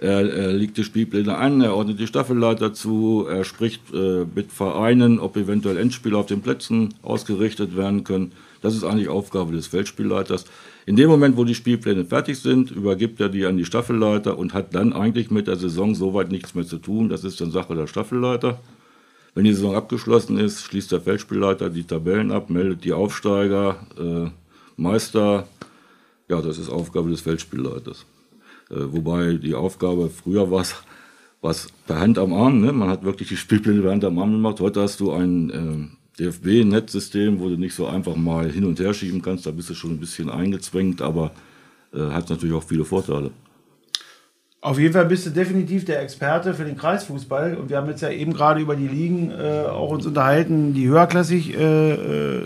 er, legt die Spielpläne an, er ordnet die Staffelleiter zu, er spricht äh, mit Vereinen, ob eventuell Endspiele auf den Plätzen ausgerichtet werden können. Das ist eigentlich Aufgabe des Feldspielleiters. In dem Moment, wo die Spielpläne fertig sind, übergibt er die an die Staffelleiter und hat dann eigentlich mit der Saison soweit nichts mehr zu tun. Das ist dann Sache der Staffelleiter. Wenn die Saison abgeschlossen ist, schließt der Feldspielleiter die Tabellen ab, meldet die Aufsteiger, äh, Meister. Ja, das ist Aufgabe des Feldspielleiters. Äh, wobei die Aufgabe, früher war was per Hand am Arm, ne? man hat wirklich die Spielpläne per Hand am Arm gemacht. Heute hast du ein äh, DFB-Netzsystem, wo du nicht so einfach mal hin und her schieben kannst. Da bist du schon ein bisschen eingezwängt, aber äh, hat natürlich auch viele Vorteile. Auf jeden Fall bist du definitiv der Experte für den Kreisfußball. Und wir haben jetzt ja eben gerade über die Ligen äh, auch uns unterhalten, die höherklassig äh,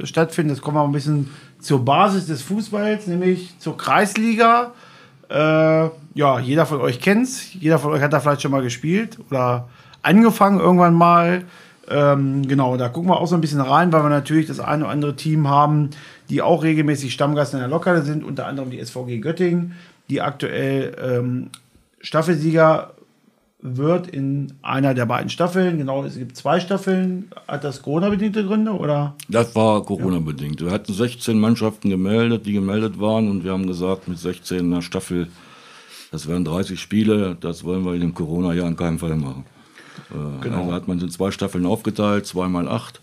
äh, stattfinden. Jetzt kommen wir ein bisschen zur Basis des Fußballs, nämlich zur Kreisliga. Äh, ja, jeder von euch kennt's. Jeder von euch hat da vielleicht schon mal gespielt oder angefangen irgendwann mal. Ähm, genau, da gucken wir auch so ein bisschen rein, weil wir natürlich das eine oder andere Team haben, die auch regelmäßig Stammgast in der Lockerle sind, unter anderem die SVG Göttingen, die aktuell ähm, Staffelsieger wird in einer der beiden Staffeln. Genau, es gibt zwei Staffeln. Hat das Corona-bedingte Gründe oder? Das war Corona-bedingt. Wir hatten 16 Mannschaften gemeldet, die gemeldet waren und wir haben gesagt, mit 16 in der Staffel, das wären 30 Spiele, das wollen wir in dem Corona-Jahr in keinem Fall machen. Äh, Genau. Also hat man es in zwei Staffeln aufgeteilt, zweimal acht.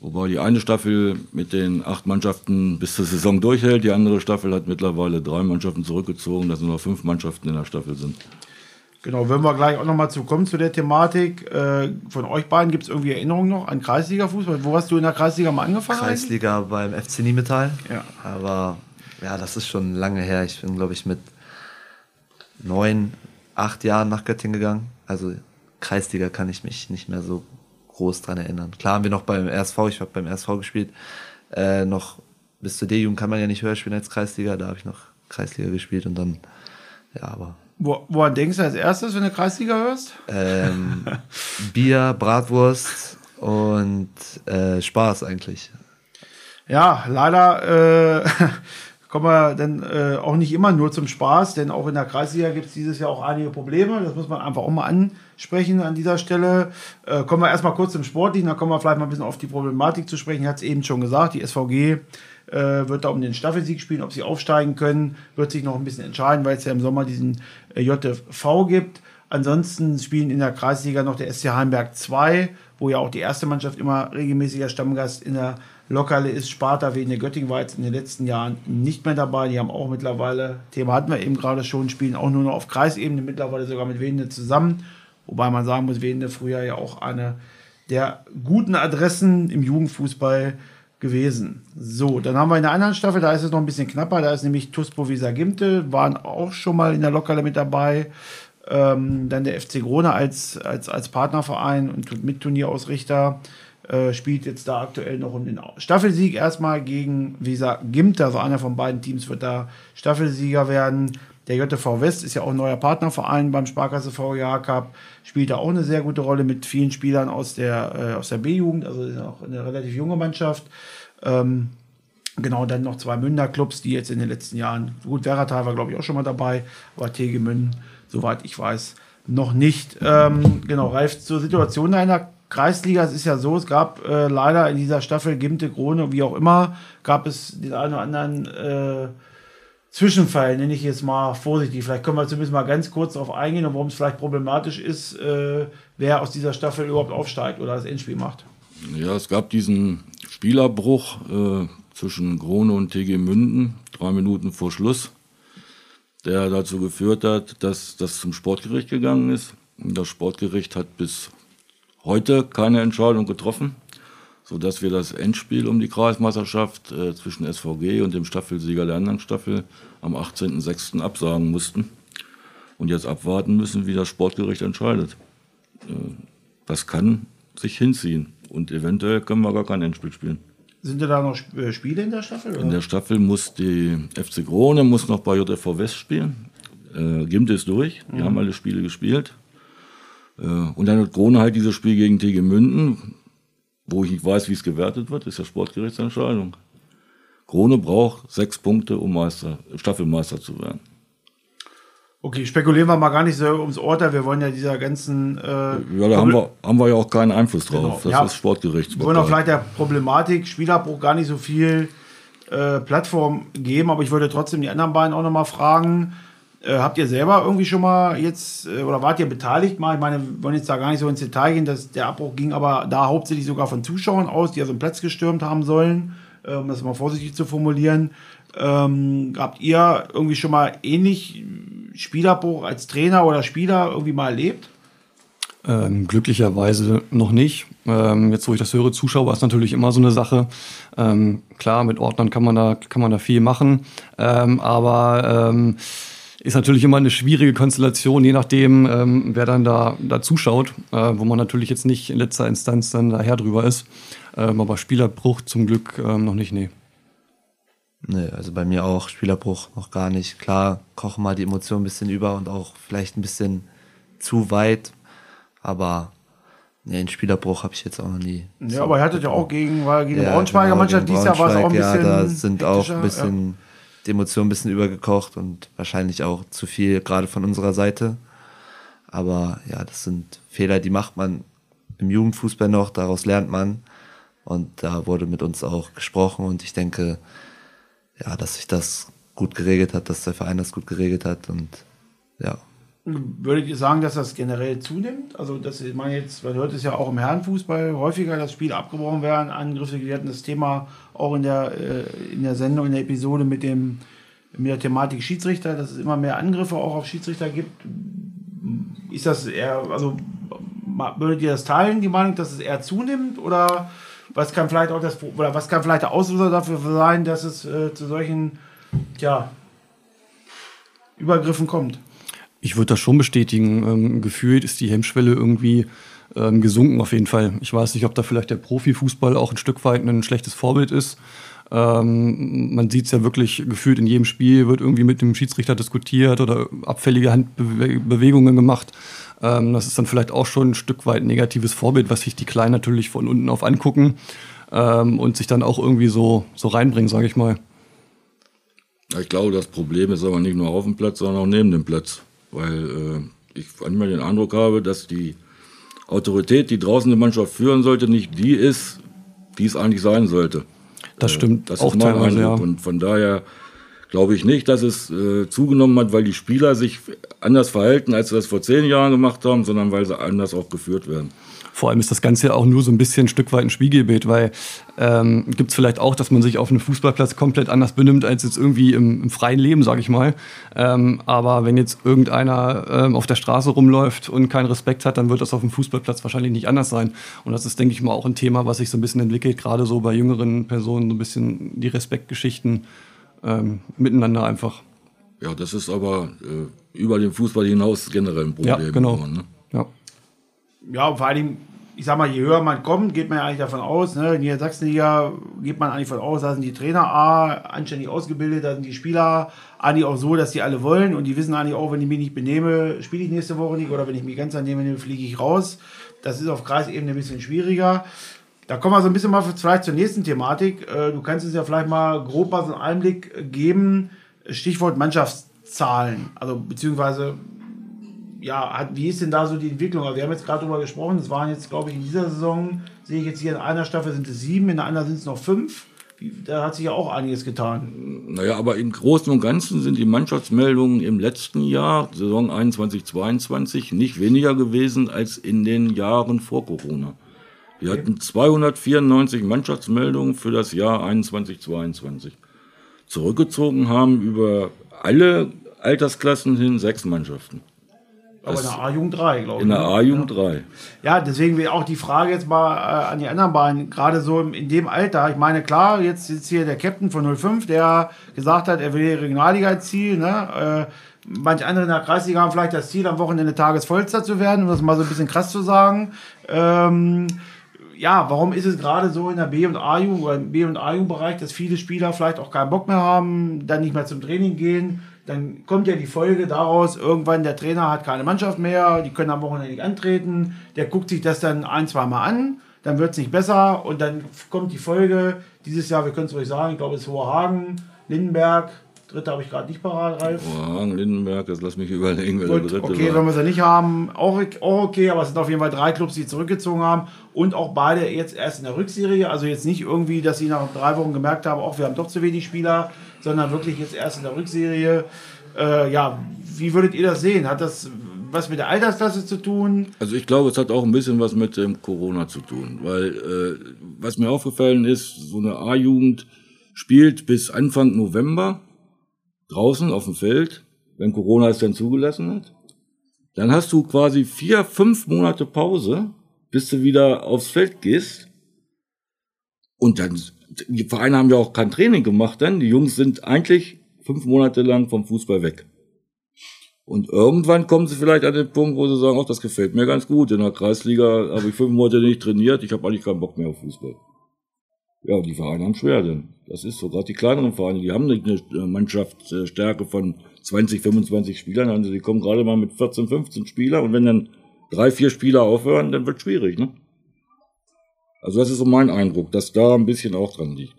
Wobei die eine Staffel mit den acht Mannschaften bis zur Saison durchhält, die andere Staffel hat mittlerweile drei Mannschaften zurückgezogen, dass nur noch fünf Mannschaften in der Staffel sind. Genau, wenn wir gleich auch nochmal zu kommen zu der Thematik. Äh, von euch beiden gibt es irgendwie Erinnerungen noch an Kreisliga-Fußball? Wo hast du in der Kreisliga mal angefangen? eigentlich? Kreisliga beim FC Niemetal. Ja. Aber ja, das ist schon lange her. Ich bin, glaube ich, mit neun, acht Jahren nach Göttingen gegangen. Also Kreisliga kann ich mich nicht mehr so groß dran erinnern. Klar haben wir noch beim RSV, ich habe beim RSV gespielt, äh, noch bis zur D-Jugend kann man ja nicht höher spielen als Kreisliga. Da habe ich noch Kreisliga gespielt und dann, ja, aber Wo, woran denkst du als erstes, wenn du Kreisliga hörst? ähm, Bier, Bratwurst und äh, Spaß eigentlich. Ja, leider äh, kommen wir dann äh, auch nicht immer nur zum Spaß, denn auch in der Kreisliga gibt es dieses Jahr auch einige Probleme. Das muss man einfach auch mal ansprechen an dieser Stelle. Äh, kommen wir erstmal kurz zum Sportlichen, dann kommen wir vielleicht mal ein bisschen auf die Problematik zu sprechen. Ich hatte es eben schon gesagt, die SVG äh, wird da um den Staffelsieg spielen. Ob sie aufsteigen können, wird sich noch ein bisschen entscheiden, weil es ja im Sommer diesen äh, JV gibt. Ansonsten spielen in der Kreisliga noch der SC Heimberg 2, wo ja auch die erste Mannschaft immer regelmäßiger Stammgast in der Lockerle ist. Sparta wegen der Göttingen war jetzt in den letzten Jahren nicht mehr dabei. Die haben auch mittlerweile, Thema hatten wir eben gerade schon, spielen auch nur noch auf Kreisebene, mittlerweile sogar mit Wende zusammen. Wobei man sagen muss, Wende früher ja auch eine der guten Adressen im Jugendfußball gewesen. So, dann haben wir in der anderen Staffel, da ist es noch ein bisschen knapper, da ist nämlich Tuspo Visa Gimte, waren auch schon mal in der Lockerle mit dabei. Ähm, dann der FC Grone als, als, als Partnerverein und Mitturnierausrichter äh, spielt jetzt da aktuell noch um den Staffelsieg erstmal gegen Visa Gimte, also einer von beiden Teams wird da Staffelsieger werden. Der JTV West ist ja auch ein neuer Partnerverein beim Sparkasse VGH Cup, spielt da auch eine sehr gute Rolle mit vielen Spielern aus der, äh, der B-Jugend, also ist auch eine relativ junge Mannschaft. Ähm, genau, dann noch zwei Münder-Clubs, die jetzt in den letzten Jahren, gut, Werratal war glaube ich auch schon mal dabei, aber Tegemünden, soweit ich weiß, noch nicht. Ähm, genau, Ralf, zur Situation deiner Kreisliga, es ist ja so, es gab äh, leider in dieser Staffel Gimte, Krone, wie auch immer, gab es den einen oder anderen äh, Zwischenfall, nenne ich jetzt mal vorsichtig. Vielleicht können wir zumindest mal ganz kurz darauf eingehen warum es vielleicht problematisch ist, äh, wer aus dieser Staffel überhaupt aufsteigt oder das Endspiel macht. Ja, es gab diesen Spielerbruch äh, zwischen Krone und TG Münden, drei Minuten vor Schluss, der dazu geführt hat, dass das zum Sportgericht gegangen ist. Das Sportgericht hat bis heute keine Entscheidung getroffen, sodass wir das Endspiel um die Kreismeisterschaft äh, zwischen SVG und dem Staffelsieger der anderen Staffel am 18.06. absagen mussten und jetzt abwarten müssen, wie das Sportgericht entscheidet. Äh, das kann sich hinziehen und eventuell können wir gar kein Endspiel spielen. Sind da noch äh, Spiele in der Staffel? Oder? In der Staffel muss die FC Krone muss noch bei JFV West spielen. Äh, Gimt ist durch, die mhm. haben alle Spiele gespielt. Äh, und dann hat Krone halt dieses Spiel gegen TG Münden, wo ich nicht weiß, wie es gewertet wird, ist ja Sportgerichtsentscheidung. Krone braucht sechs Punkte, um Meister, Staffelmeister zu werden. Okay, spekulieren wir mal gar nicht so ums Urteil. Wir wollen ja dieser ganzen. Äh, ja, da haben wir, haben wir ja auch keinen Einfluss drauf. Genau. Das ja, ist Sportgericht. Wir wollen auch vielleicht der Problematik Spielabbruch gar nicht so viel äh, Plattform geben, aber ich würde trotzdem die anderen beiden auch nochmal fragen. Äh, habt ihr selber irgendwie schon mal jetzt äh, oder wart ihr beteiligt mal? Ich meine, wir wollen jetzt da gar nicht so ins Detail gehen, dass der Abbruch ging, aber da hauptsächlich sogar von Zuschauern aus, die also einen Platz gestürmt haben sollen, äh, um das mal vorsichtig zu formulieren. Ähm, habt ihr irgendwie schon mal ähnlich Spielabbruch als Trainer oder Spieler irgendwie mal erlebt? Ähm, glücklicherweise noch nicht. Ähm, jetzt, wo ich das höre, Zuschauer ist natürlich immer so eine Sache. Ähm, klar, mit Ordnern kann man da, kann man da viel machen. Ähm, aber ähm, ist natürlich immer eine schwierige Konstellation, je nachdem, ähm, wer dann da, da zuschaut, äh, wo man natürlich jetzt nicht in letzter Instanz dann daher drüber ist. Ähm, aber Spielerbruch zum Glück ähm, noch nicht, nee. Nee, also bei mir auch Spielerbruch noch gar nicht. Klar, kochen mal die Emotionen ein bisschen über und auch vielleicht ein bisschen zu weit, aber nee, einen Spielerbruch habe ich jetzt auch noch nie. Ja, so aber ihr hattet ja auch gegen, war gegen ja, Braunschweiger genau, Mannschaft, dieses Jahr war es auch ein bisschen. Ja, da sind auch ein bisschen. Ja die Emotionen ein bisschen übergekocht und wahrscheinlich auch zu viel, gerade von unserer Seite. Aber ja, das sind Fehler, die macht man im Jugendfußball noch, daraus lernt man. Und da wurde mit uns auch gesprochen und ich denke, ja, dass sich das gut geregelt hat, dass der Verein das gut geregelt hat und ja. Würdet ihr sagen, dass das generell zunimmt? Also, dass meine jetzt, man hört es ja auch im Herrenfußball häufiger, dass Spiele abgebrochen werden, Angriffe. Wir hatten das Thema auch in der, äh, in der Sendung, in der Episode mit dem mit der Thematik Schiedsrichter, dass es immer mehr Angriffe auch auf Schiedsrichter gibt. Ist das eher, also würdet ihr das teilen, die Meinung, dass es eher zunimmt? Oder was kann vielleicht auch das, oder was kann vielleicht der Auslöser dafür sein, dass es äh, zu solchen, tja, Übergriffen kommt? Ich würde das schon bestätigen. Ähm, gefühlt ist die Hemmschwelle irgendwie ähm, gesunken auf jeden Fall. Ich weiß nicht, ob da vielleicht der Profifußball auch ein Stück weit ein schlechtes Vorbild ist. Ähm, man sieht es ja wirklich gefühlt in jedem Spiel, wird irgendwie mit dem Schiedsrichter diskutiert oder abfällige Handbewegungen gemacht. Ähm, das ist dann vielleicht auch schon ein Stück weit negatives Vorbild, was sich die Kleinen natürlich von unten auf angucken ähm, und sich dann auch irgendwie so, so reinbringen, sage ich mal. Ich glaube, das Problem ist aber nicht nur auf dem Platz, sondern auch neben dem Platz weil äh, ich manchmal den Eindruck habe, dass die Autorität, die draußen die Mannschaft führen sollte, nicht die ist, die es eigentlich sein sollte. Das stimmt. Äh, das auch ist mein Eindruck. Ja. Und von daher glaube ich nicht, dass es äh, zugenommen hat, weil die Spieler sich anders verhalten, als sie das vor zehn Jahren gemacht haben, sondern weil sie anders auch geführt werden. Vor allem ist das Ganze ja auch nur so ein bisschen ein Stück weit ein Spiegelbild, weil ähm, gibt es vielleicht auch, dass man sich auf einem Fußballplatz komplett anders benimmt als jetzt irgendwie im, im freien Leben, sage ich mal. Ähm, aber wenn jetzt irgendeiner ähm, auf der Straße rumläuft und keinen Respekt hat, dann wird das auf dem Fußballplatz wahrscheinlich nicht anders sein. Und das ist, denke ich mal, auch ein Thema, was sich so ein bisschen entwickelt, gerade so bei jüngeren Personen, so ein bisschen die Respektgeschichten ähm, miteinander einfach. Ja, das ist aber äh, über den Fußball hinaus generell ein Problem. Ja, genau. Geworden, ne? Ja. ja, vor allem ich sag mal, je höher man kommt, geht man ja eigentlich davon aus, ne, in der Sachsenliga geht man eigentlich davon aus, da sind die Trainer A anständig ausgebildet, da sind die Spieler eigentlich auch so, dass die alle wollen und die wissen eigentlich auch, wenn ich mich nicht benehme, spiele ich nächste Woche nicht oder wenn ich mich ganz daneben nehme, fliege ich raus. Das ist auf Kreisebene ein bisschen schwieriger. Da kommen wir so ein bisschen mal vielleicht zur nächsten Thematik. Äh, du kannst uns ja vielleicht mal grob mal so einen Einblick geben. Stichwort Mannschaftszahlen. Also beziehungsweise ja, wie ist denn da so die Entwicklung? Also wir haben jetzt gerade darüber gesprochen, es waren jetzt, glaube ich, in dieser Saison, sehe ich jetzt hier in einer Staffel sind es sieben, in der anderen sind es noch fünf. Da hat sich ja auch einiges getan. Naja, aber im Großen und Ganzen sind die Mannschaftsmeldungen im letzten Jahr, Saison 21, 22, nicht weniger gewesen als in den Jahren vor Corona. Wir okay. hatten 294 Mannschaftsmeldungen für das Jahr 21, 22. Zurückgezogen haben über alle Altersklassen hin sechs Mannschaften. Aber in der A-Jugend 3, glaube ich. In der ne? A-Jugend 3. Ja, deswegen auch die Frage jetzt mal äh, an die anderen beiden, gerade so in dem Alter. Ich meine, klar, jetzt sitzt hier der Captain von 05, der gesagt hat, er will die Regionalliga-Ziel. Ne? Äh, manche andere in der Kreisliga haben vielleicht das Ziel, am Wochenende Tagesvollster zu werden, um das mal so ein bisschen krass zu sagen. Ähm, ja, warum ist es gerade so in der B- und A-Jugend oder im B- und A-Jugendbereich, dass viele Spieler vielleicht auch keinen Bock mehr haben, dann nicht mehr zum Training gehen? Dann kommt ja die Folge daraus, irgendwann der Trainer hat keine Mannschaft mehr, die können am Wochenende nicht antreten, der guckt sich das dann ein, zwei Mal an, dann wird es nicht besser und dann kommt die Folge, dieses Jahr, wir können es euch sagen, ich glaube es ist Hoherhagen, Lindenberg, dritte habe ich gerade nicht parat, Ralf. Hoherhagen, Lindenberg, jetzt lass mich überlegen, wer der dritte Okay, war. wenn wir sie nicht haben, auch, auch okay, aber es sind auf jeden Fall drei Clubs, die zurückgezogen haben und auch beide jetzt erst in der Rückserie, also jetzt nicht irgendwie, dass sie nach drei Wochen gemerkt haben, auch wir haben doch zu wenig Spieler, sondern wirklich jetzt erst in der Rückserie. Äh, ja, wie würdet ihr das sehen? Hat das was mit der Altersklasse zu tun? Also ich glaube, es hat auch ein bisschen was mit dem Corona zu tun, weil äh, was mir aufgefallen ist, so eine A-Jugend spielt bis Anfang November draußen auf dem Feld, wenn Corona es dann zugelassen hat. Dann hast du quasi vier, fünf Monate Pause, bis du wieder aufs Feld gehst. Und dann die Vereine haben ja auch kein Training gemacht dann. Die Jungs sind eigentlich fünf Monate lang vom Fußball weg. Und irgendwann kommen sie vielleicht an den Punkt, wo sie sagen, ach, das gefällt mir ganz gut. In der Kreisliga habe ich fünf Monate nicht trainiert, ich habe eigentlich keinen Bock mehr auf Fußball. Ja, die Vereine haben schwer, denn das ist so. Gerade die kleineren Vereine, die haben nicht eine Mannschaftsstärke von 20, 25 Spielern. Also die kommen gerade mal mit 14, 15 Spielern. Und wenn dann drei, vier Spieler aufhören, dann wird schwierig, ne? Also das ist so mein Eindruck, dass da ein bisschen auch dran liegt.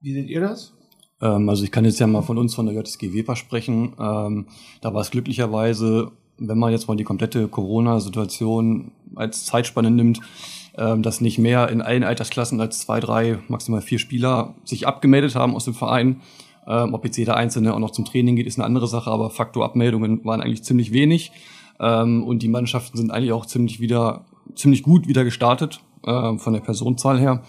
Wie seht ihr das? Ähm, also ich kann jetzt ja mal von uns von der JSG Weber sprechen. Ähm, da war es glücklicherweise, wenn man jetzt mal die komplette Corona-Situation als Zeitspanne nimmt, ähm, dass nicht mehr in allen Altersklassen als zwei, drei, maximal vier Spieler sich abgemeldet haben aus dem Verein. Ähm, ob jetzt jeder Einzelne auch noch zum Training geht, ist eine andere Sache, aber Faktorabmeldungen waren eigentlich ziemlich wenig. Ähm, und die Mannschaften sind eigentlich auch ziemlich wieder, ziemlich gut wieder gestartet äh, von der Personenzahl her.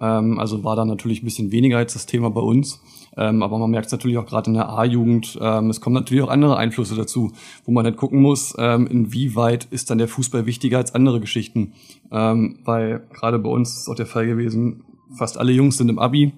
Ähm, also war da natürlich ein bisschen weniger als das Thema bei uns. Ähm, aber man merkt es natürlich auch gerade in der A-Jugend. Ähm, es kommen natürlich auch andere Einflüsse dazu, wo man dann gucken muss, ähm, inwieweit ist dann der Fußball wichtiger als andere Geschichten. Ähm, weil gerade bei uns ist auch der Fall gewesen, fast alle Jungs sind im Abi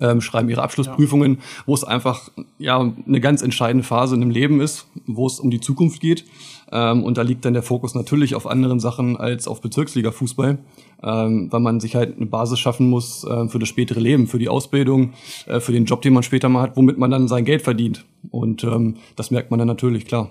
ähm, schreiben ihre Abschlussprüfungen, ja. wo es einfach ja eine ganz entscheidende Phase in dem Leben ist, wo es um die Zukunft geht. Ähm, und da liegt dann der Fokus natürlich auf anderen Sachen als auf Bezirksliga-Fußball, ähm, weil man sich halt eine Basis schaffen muss äh, für das spätere Leben, für die Ausbildung, äh, für den Job, den man später mal hat, womit man dann sein Geld verdient. Und ähm, das merkt man dann natürlich, klar.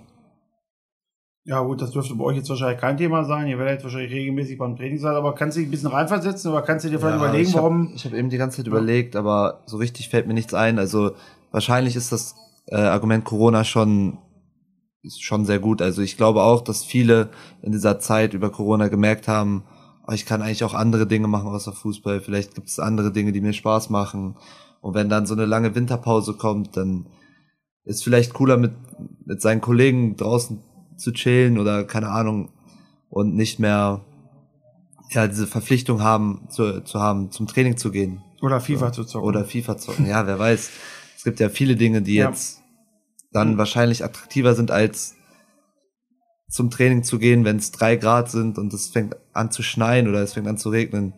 Ja gut, das dürfte bei euch jetzt wahrscheinlich kein Thema sein. Ihr werdet wahrscheinlich regelmäßig beim Training sein, aber kannst du dich ein bisschen reinversetzen oder kannst du dir vielleicht ja, überlegen, ich hab, warum... Ich habe eben die ganze Zeit ja. überlegt, aber so richtig fällt mir nichts ein. Also wahrscheinlich ist das äh, Argument Corona schon ist schon sehr gut. Also ich glaube auch, dass viele in dieser Zeit über Corona gemerkt haben, oh, ich kann eigentlich auch andere Dinge machen außer Fußball. Vielleicht gibt es andere Dinge, die mir Spaß machen. Und wenn dann so eine lange Winterpause kommt, dann ist vielleicht cooler mit, mit seinen Kollegen draußen zu chillen oder keine Ahnung und nicht mehr ja diese Verpflichtung haben zu, zu haben zum Training zu gehen oder FIFA so. zu zocken oder FIFA zocken ja wer weiß es gibt ja viele Dinge die ja. jetzt dann mhm. wahrscheinlich attraktiver sind als zum Training zu gehen wenn es drei Grad sind und es fängt an zu schneien oder es fängt an zu regnen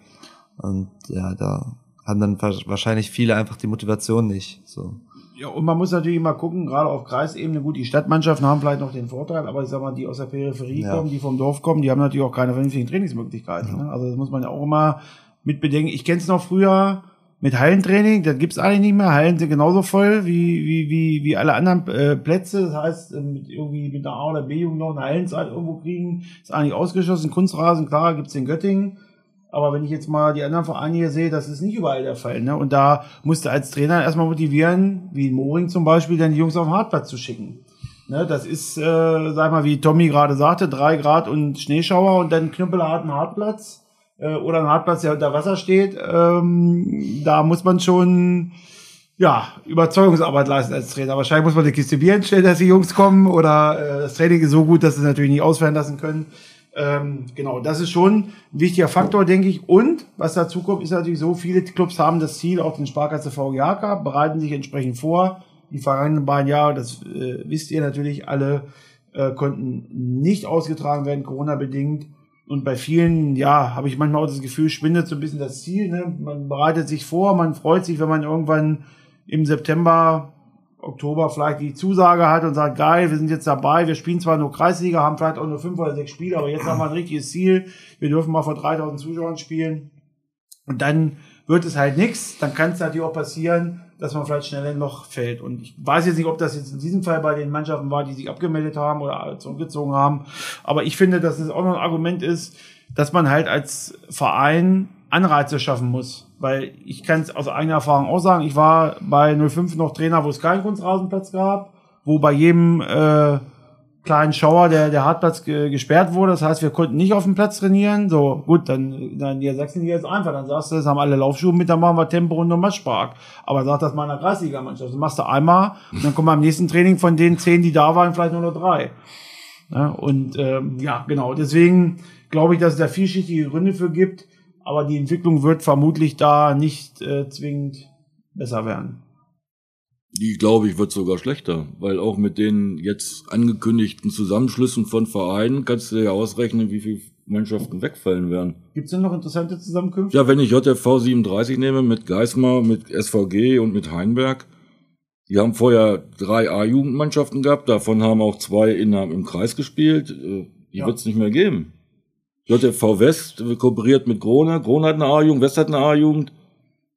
und ja da haben dann wahrscheinlich viele einfach die Motivation nicht so Ja, und man muss natürlich immer gucken, gerade auf Kreisebene, gut, die Stadtmannschaften haben vielleicht noch den Vorteil, aber ich sag mal, die aus der Peripherie Ja. kommen, die vom Dorf kommen, die haben natürlich auch keine vernünftigen Trainingsmöglichkeiten. Ne? Also das muss man ja auch immer mit bedenken. Ich kenne es noch früher mit Hallentraining, das gibt's eigentlich nicht mehr. Hallen sind genauso voll wie, wie, wie, wie alle anderen äh, Plätze. Das heißt, äh, mit irgendwie mit einer A- oder B-Jugend noch eine Hallenzeit irgendwo kriegen, ist eigentlich ausgeschlossen. Kunstrasen, klar, gibt's in Göttingen. Aber wenn ich jetzt mal die anderen Vereine hier sehe, das ist nicht überall der Fall. Ne? Und da musste als Trainer erstmal motivieren, wie in Moring zum Beispiel, dann die Jungs auf den Hartplatz zu schicken. Ne? Das ist, äh, sag mal, wie Tommy gerade sagte, drei Grad und Schneeschauer und dann knüppelharten Hartplatz äh, oder ein Hartplatz, der unter Wasser steht. Ähm, da muss man schon ja, Überzeugungsarbeit leisten als Trainer. Wahrscheinlich muss man eine Kiste Bier hinstellen, dass die Jungs kommen oder äh, das Training ist so gut, dass sie natürlich nicht ausfallen lassen können. Ähm, genau, das ist schon ein wichtiger Faktor, denke ich. Und was dazu kommt, ist natürlich so, viele Clubs haben das Ziel, auch den Sparkasse VGH Cup, bereiten sich entsprechend vor. Die vergangenen beiden Jahre, das äh, wisst ihr natürlich alle, äh, konnten nicht ausgetragen werden, Corona-bedingt. Und bei vielen, ja, habe ich manchmal auch das Gefühl, schwindet so ein bisschen das Ziel. Ne? Man bereitet sich vor, man freut sich, wenn man irgendwann im September, Oktober vielleicht die Zusage hat und sagt, geil, wir sind jetzt dabei, wir spielen zwar nur Kreisliga, haben vielleicht auch nur fünf oder sechs Spiele, aber jetzt haben wir ein richtiges Ziel, wir dürfen mal vor 3000 Zuschauern spielen. Und dann wird es halt nichts, dann kann es natürlich auch passieren, dass man vielleicht schnell in ein Loch fällt. Und ich weiß jetzt nicht, ob das jetzt in diesem Fall bei den Mannschaften war, die sich abgemeldet haben oder zurückgezogen haben. Aber ich finde, dass es auch noch ein Argument ist, dass man halt als Verein Anreize schaffen muss. Weil ich kann es aus eigener Erfahrung auch sagen, ich war bei 05 noch Trainer, wo es keinen Kunstrasenplatz gab, wo bei jedem äh, kleinen Schauer der, der Hartplatz ge gesperrt wurde. Das heißt, wir konnten nicht auf dem Platz trainieren. So, gut, dann, dann ja, Sachsen hier ist einfach. Dann sagst du, das haben alle Laufschuhe mit, dann machen wir Tempo und Matschpark. Aber sag das mal in der Kreisliga-Mannschaft. Das machst du einmal und dann kommen beim nächsten Training von den zehn, die da waren, vielleicht nur noch drei. Ja, und ähm, ja, genau. Deswegen glaube ich, dass es da vielschichtige Gründe für gibt. Aber die Entwicklung wird vermutlich da nicht äh, zwingend besser werden. Die, glaube ich, wird sogar schlechter, weil auch mit den jetzt angekündigten Zusammenschlüssen von Vereinen kannst du ja ausrechnen, wie viele Mannschaften wegfallen werden. Gibt es denn noch interessante Zusammenkünfte? Ja, wenn ich JFV 37 nehme mit Geismar, mit SVG und mit Heinberg, die haben vorher drei A-Jugendmannschaften gehabt, davon haben auch zwei in, im Kreis gespielt. Äh, Die Ja. wird es nicht mehr geben. JFV West kooperiert mit Krone, Krone hat eine A-Jugend, West hat eine A-Jugend.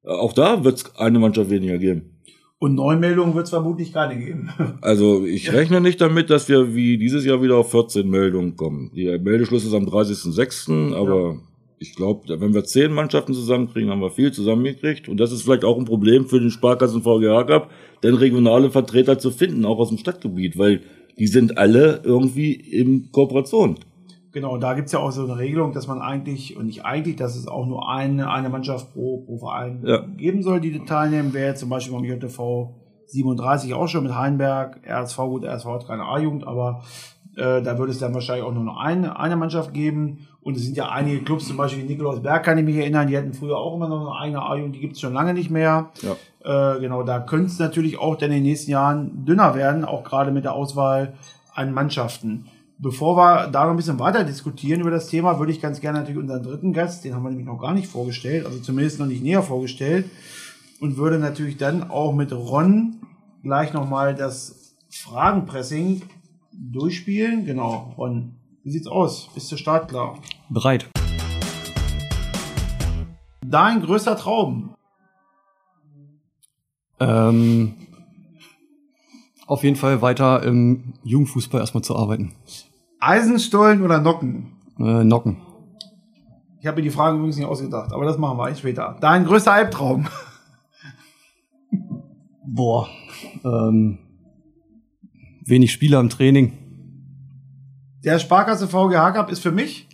Äh, Auch da wird es eine Mannschaft weniger geben. Und Neumeldungen wird es vermutlich keine geben. Also ich rechne nicht damit, dass wir wie dieses Jahr wieder auf 14 Meldungen kommen. Die Meldeschluss ist am 30.06., aber ich glaube, wenn wir zehn Mannschaften zusammenkriegen, haben wir viel zusammengekriegt. Und das ist vielleicht auch ein Problem für den Sparkassen VGH Cup, denn regionale Vertreter zu finden, auch aus dem Stadtgebiet, weil die sind alle irgendwie in Kooperation. Genau, da gibt's ja auch so eine Regelung, dass man eigentlich, und nicht eigentlich, dass es auch nur eine, eine Mannschaft pro, pro Verein Ja. geben soll, die teilnehmen. Wäre zum Beispiel beim JTV 37 auch schon mit Heinberg, RSV, gut, RSV hat keine A-Jugend, aber äh, da würde es dann wahrscheinlich auch nur noch eine, eine Mannschaft geben. Und es sind ja einige Clubs, zum Beispiel Nikolausberg kann ich mich erinnern, die hatten früher auch immer noch eine eigene A-Jugend, die gibt's schon lange nicht mehr. Ja. Äh, genau, da könnte es natürlich auch dann in den nächsten Jahren dünner werden, auch gerade mit der Auswahl an Mannschaften. Bevor wir da noch ein bisschen weiter diskutieren über das Thema, würde ich ganz gerne natürlich unseren dritten Gast, den haben wir nämlich noch gar nicht vorgestellt, also zumindest noch nicht näher vorgestellt, und würde natürlich dann auch mit Ron gleich nochmal das Fragenpressing durchspielen. Genau, Ron, wie sieht's aus? Bist du startklar? Bereit. Dein größter Traum? Ähm, auf jeden Fall weiter im Jugendfußball erstmal zu arbeiten. Eisenstollen oder Nocken? Äh, Nocken. Ich habe mir die Fragen übrigens nicht ausgedacht, aber das machen wir später. Dein größter Albtraum? Boah. Ähm, wenig Spieler im Training. Der Sparkasse VGH Cup ist für mich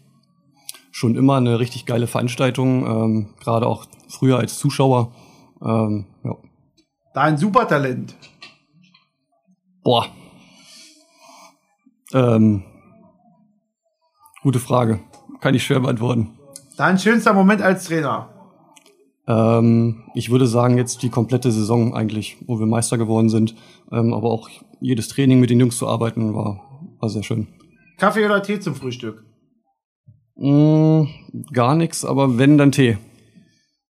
Schon immer eine richtig geile Veranstaltung, ähm, gerade auch früher als Zuschauer. Ähm, ja. dein Supertalent. Boah. Ähm, gute Frage. Kann ich schwer beantworten. Dein schönster Moment als Trainer. Ähm, ich würde sagen, jetzt die komplette Saison eigentlich, wo wir Meister geworden sind. Ähm, aber auch jedes Training mit den Jungs zu arbeiten, war, war sehr schön. Kaffee oder Tee zum Frühstück? Mm, gar nichts, aber wenn, dann Tee.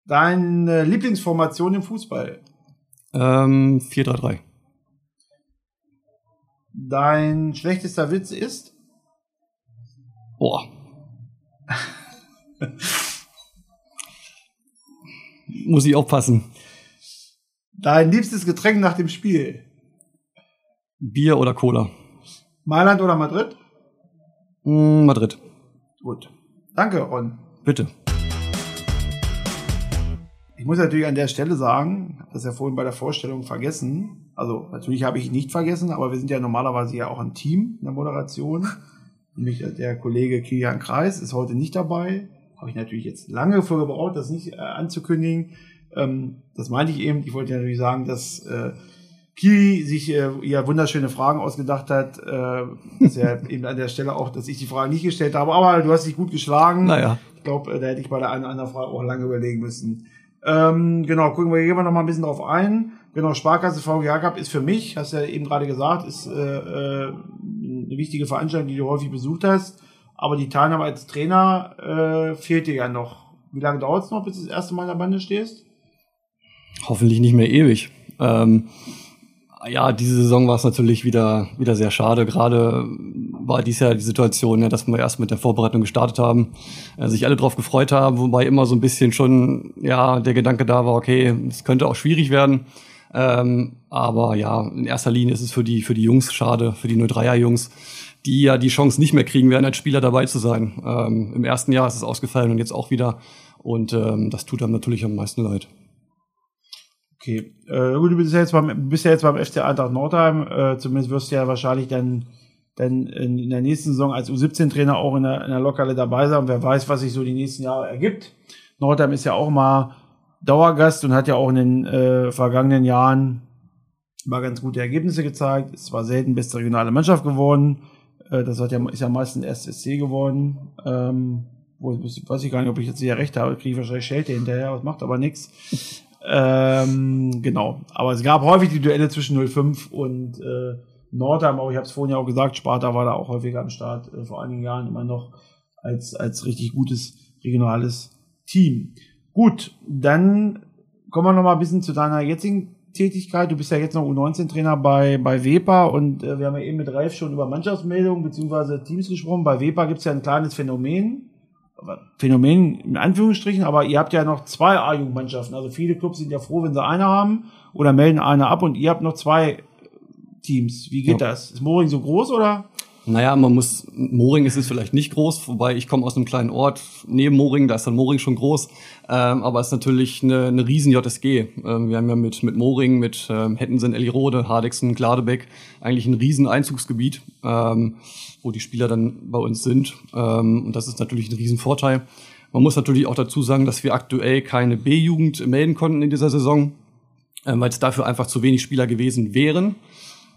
Deine Lieblingsformation im Fußball? Ähm, 4-3-3. Dein schlechtester Witz ist? Boah. Muss ich aufpassen. Dein liebstes Getränk nach dem Spiel? Bier oder Cola? Mailand oder Madrid? Mm, Madrid. Gut. Danke, Ron. Bitte. Ich muss natürlich an der Stelle sagen, habe das ja vorhin bei der Vorstellung vergessen. Also natürlich habe ich nicht vergessen, aber wir sind ja normalerweise ja auch ein Team in der Moderation. Nämlich der Kollege Kilian Kreis ist heute nicht dabei. Habe ich natürlich jetzt lange für gebraucht, das nicht äh, anzukündigen. Ähm, das meinte ich eben. Ich wollte natürlich sagen, dass äh, Kili sich äh, ja wunderschöne Fragen ausgedacht hat. Äh, dass er eben an der Stelle auch, dass ich die Frage nicht gestellt habe. Aber du hast dich gut geschlagen. Naja. Ich glaube, äh, da hätte ich bei der einen oder anderen Frage auch lange überlegen müssen. Ähm, genau, gucken wir, gehen wir noch mal ein bisschen drauf ein. Genau, Sparkasse VGH Cup ist für mich, hast du ja eben gerade gesagt, ist äh, äh, eine wichtige Veranstaltung, die du häufig besucht hast. Aber die Teilnahme als Trainer äh, fehlt dir ja noch. Wie lange dauert es noch, bis du das erste Mal in der Bande stehst? Hoffentlich nicht mehr ewig. Ähm, ja, diese Saison war es natürlich wieder, wieder sehr schade. Gerade war dies Jahr die Situation, ja, dass wir erst mit der Vorbereitung gestartet haben, äh, sich alle drauf gefreut haben, wobei immer so ein bisschen schon ja der Gedanke da war, okay, es könnte auch schwierig werden. Ähm, aber ja, in erster Linie ist es für die, für die Jungs schade, für die 03er-Jungs, die ja die Chance nicht mehr kriegen werden, als Spieler dabei zu sein. Ähm, Im ersten Jahr ist es ausgefallen und jetzt auch wieder. Und ähm, das tut einem natürlich am meisten leid. Okay, äh, gut, du bist ja jetzt beim, bist ja jetzt beim FC Eintracht Nordheim. Äh, zumindest wirst du ja wahrscheinlich dann, dann in, der nächsten Saison als U17-Trainer auch in der, in der Lokale dabei sein. Und wer weiß, was sich so die nächsten Jahre ergibt. Nordheim ist ja auch mal Dauergast und hat ja auch in den äh, vergangenen Jahren mal ganz gute Ergebnisse gezeigt. Es war selten beste regionale Mannschaft geworden. Äh, das hat ja, ist ja meistens SSC geworden. Ähm, wo, weiß ich gar nicht, ob ich jetzt hier recht habe, kriege ich wahrscheinlich Schelte hinterher, das macht aber nichts. Ähm, genau. Aber es gab häufig die Duelle zwischen 05 und äh, Nordheim, aber ich habe es vorhin ja auch gesagt, Sparta war da auch häufiger am Start, äh, vor einigen Jahren immer noch als, als richtig gutes regionales Team. Gut, dann kommen wir noch mal ein bisschen zu deiner jetzigen Tätigkeit. Du bist ja jetzt noch U19-Trainer bei, bei WEPA und äh, wir haben ja eben mit Ralf schon über Mannschaftsmeldungen beziehungsweise Teams gesprochen. Bei WEPA gibt es ja ein kleines Phänomen. Phänomen in Anführungsstrichen, aber ihr habt ja noch zwei A-Jugendmannschaften. Also viele Clubs sind ja froh, wenn sie eine haben oder melden eine ab und ihr habt noch zwei Teams. Wie geht ja. das? Ist Moring so groß oder? Naja, man muss, Moring ist es vielleicht nicht groß, wobei ich komme aus einem kleinen Ort neben Moring, da ist dann Moring schon groß, ähm, aber es ist natürlich eine, eine riesen JSG. Ähm, wir haben ja mit, mit Moring, mit ähm, Hettensen, Ellirode, Hardexen, Gladebeck eigentlich ein riesen Einzugsgebiet, ähm, wo die Spieler dann bei uns sind ähm, und das ist natürlich ein riesen Vorteil. Man muss natürlich auch dazu sagen, dass wir aktuell keine B-Jugend melden konnten in dieser Saison, ähm, weil es dafür einfach zu wenig Spieler gewesen wären.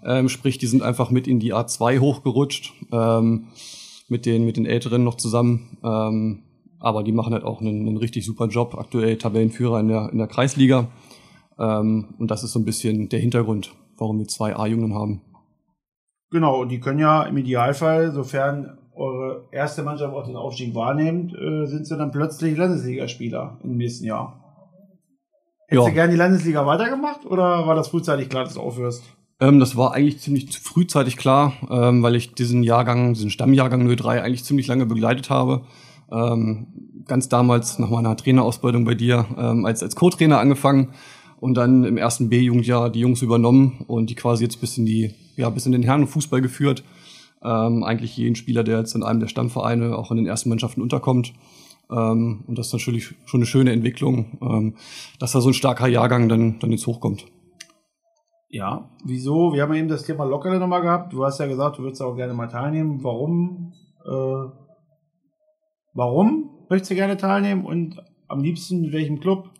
Ähm, sprich, die sind einfach mit in die A2 hochgerutscht, ähm, mit, den, mit den Älteren noch zusammen. Ähm, aber die machen halt auch einen, einen richtig super Job, aktuell Tabellenführer in der, in der Kreisliga. Ähm, und das ist so ein bisschen der Hintergrund, warum wir zwei A-Jungen haben. Genau, und die können ja im Idealfall, sofern eure erste Mannschaft auch den Aufstieg wahrnimmt, äh, sind sie dann plötzlich Landesligaspieler im nächsten Jahr. Hättest ja. du gerne die Landesliga weitergemacht oder war das frühzeitig klar, dass du aufhörst? Ähm, das war eigentlich ziemlich frühzeitig klar, ähm, weil ich diesen Jahrgang, diesen Stammjahrgang 03 eigentlich ziemlich lange begleitet habe. Ähm, ganz damals nach meiner Trainerausbildung bei dir ähm, als, als Co-Trainer angefangen und dann im ersten B-Jugendjahr die Jungs übernommen und die quasi jetzt bis in die, ja, bis in den Herrenfußball geführt. Ähm, eigentlich jeden Spieler, der jetzt in einem der Stammvereine auch in den ersten Mannschaften unterkommt. Ähm, und das ist natürlich schon eine schöne Entwicklung, dass da so ein starker Jahrgang dann, dann jetzt hochkommt. Ja, wieso? Wir haben eben das Thema Lockere nochmal gehabt. Du hast ja gesagt, du würdest auch gerne mal teilnehmen. Warum? Äh, warum möchtest du gerne teilnehmen und am liebsten mit welchem Club?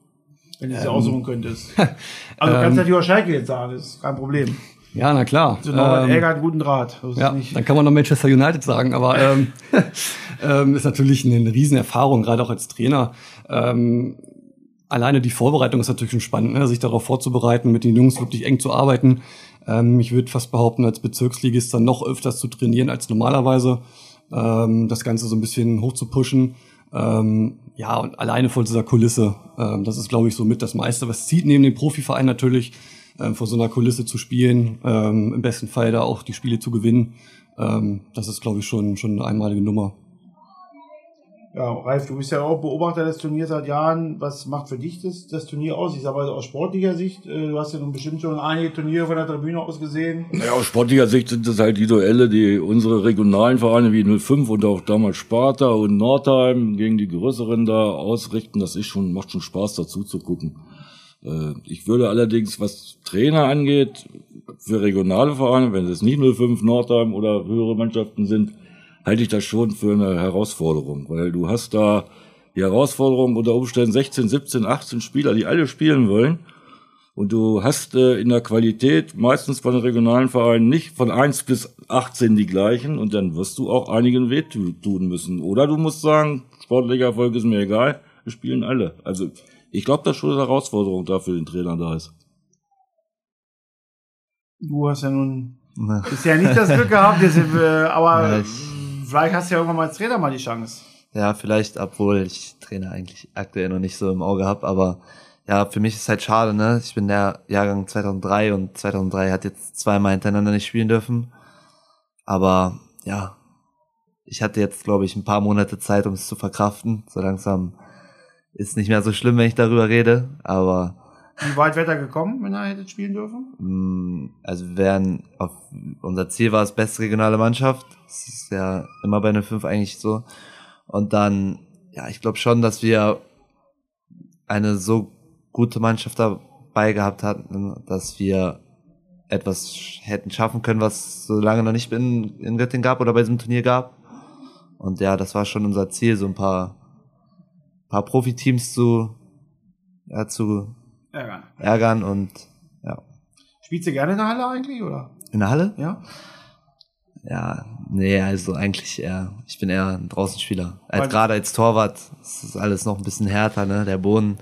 Wenn du es ähm, aussuchen könntest. Also du kannst ähm, natürlich auch Schalke jetzt sagen, das ist kein Problem. Ja, na klar. So Norbert ähm, Elger hat einen guten Draht. Ja, dann kann man noch Manchester United sagen, aber ähm, ähm, ist natürlich eine, eine Riesenerfahrung, gerade auch als Trainer. Ähm, alleine die Vorbereitung ist natürlich schon spannend, ne? sich darauf vorzubereiten, mit den Jungs wirklich eng zu arbeiten. Ähm, ich würde fast behaupten, als Bezirksligist dann noch öfters zu trainieren als normalerweise, ähm, das Ganze so ein bisschen hoch zu pushen. Ähm, ja, und alleine vor dieser Kulisse, ähm, das ist, glaube ich, so mit das meiste, was zieht neben dem Profiverein natürlich, ähm, vor so einer Kulisse zu spielen, ähm, im besten Fall da auch die Spiele zu gewinnen, ähm, das ist, glaube ich, schon, schon eine einmalige Nummer. Ja, Ralf, du bist ja auch Beobachter des Turniers seit Jahren. Was macht für dich das, das Turnier aus? Ich sage mal aus sportlicher Sicht, äh, du hast ja nun bestimmt schon einige Turniere von der Tribüne aus gesehen. Ja, aus sportlicher Sicht sind das halt die Duelle, die unsere regionalen Vereine wie 05 und auch damals Sparta und Nordheim gegen die größeren da ausrichten. Das ist schon, macht schon Spaß dazu zu gucken. Äh, ich würde allerdings, was Trainer angeht, für regionale Vereine, wenn es nicht 05 Nordheim oder höhere Mannschaften sind, halte ich das schon für eine Herausforderung, weil du hast da die Herausforderung unter Umständen 16, 17, 18 Spieler, die alle spielen wollen. Und du hast äh, in der Qualität meistens von den regionalen Vereinen nicht von 1 bis 18 die gleichen und dann wirst du auch einigen wehtun müssen. Oder du musst sagen, sportlicher Erfolg ist mir egal, wir spielen alle. Also ich glaube, das ist schon eine Herausforderung da für den Trainer da ist. Du hast ja nun bisher nicht das Glück gehabt, jetzt, äh, aber Ja, vielleicht hast du ja irgendwann mal als Trainer mal die Chance. Ja, vielleicht, obwohl ich Trainer eigentlich aktuell noch nicht so im Auge habe, aber ja, für mich ist halt schade, ne? Ich bin der Jahrgang 2003 und 2003 hat jetzt zweimal hintereinander nicht spielen dürfen. Aber ja, ich hatte jetzt, glaube ich, ein paar Monate Zeit, um es zu verkraften. So langsam ist nicht mehr so schlimm, wenn ich darüber rede, aber Wie weit wäre er gekommen, wenn er hätte spielen dürfen? Mm, Also wären auf unser Ziel war es beste regionale Mannschaft. Das ist ja immer bei einer 5 eigentlich so. Und dann, ja, ich glaube schon, dass wir eine so gute Mannschaft dabei gehabt hatten, dass wir etwas hätten schaffen können, was so lange noch nicht in, in Göttingen gab oder bei diesem Turnier gab. Und ja, das war schon unser Ziel, so ein paar, paar Profiteams zu, ja, zu Ja, ärgern und ja. Spielst du gerne in der Halle eigentlich, oder? In der Halle? Ja? Ja, nee, also eigentlich eher, ich bin eher ein Draußenspieler. Als gerade als Torwart ist alles noch ein bisschen härter, ne, der Boden.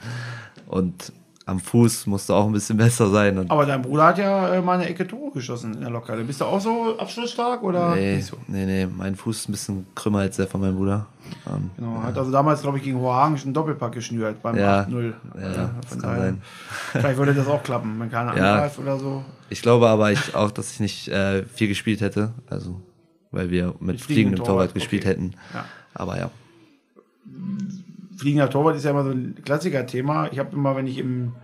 Und am Fuß musst du auch ein bisschen besser sein. Und Aber dein Bruder hat ja äh, mal eine Ecke Tore geschossen in der Lokale. Bist du auch so abschlussstark oder nee, so? nee, nee, mein Fuß ist ein bisschen krümmer als der von meinem Bruder. Ähm, Genau, hat also damals, glaube ich, gegen Hohagen schon einen Doppelpack geschnürt beim Ja, 8-0. ja, das von kann sein. Vielleicht würde das auch klappen, wenn keiner Ja. angreift oder so. Ich glaube aber ich auch, dass ich nicht äh, viel gespielt hätte. Also, weil wir mit, Mit fliegendem fliegendem Torwart, Torwart, gespielt okay. hätten. Ja. Aber ja. Fliegender Torwart ist ja immer so ein Klassiker-Thema. Ich habe immer, wenn ich im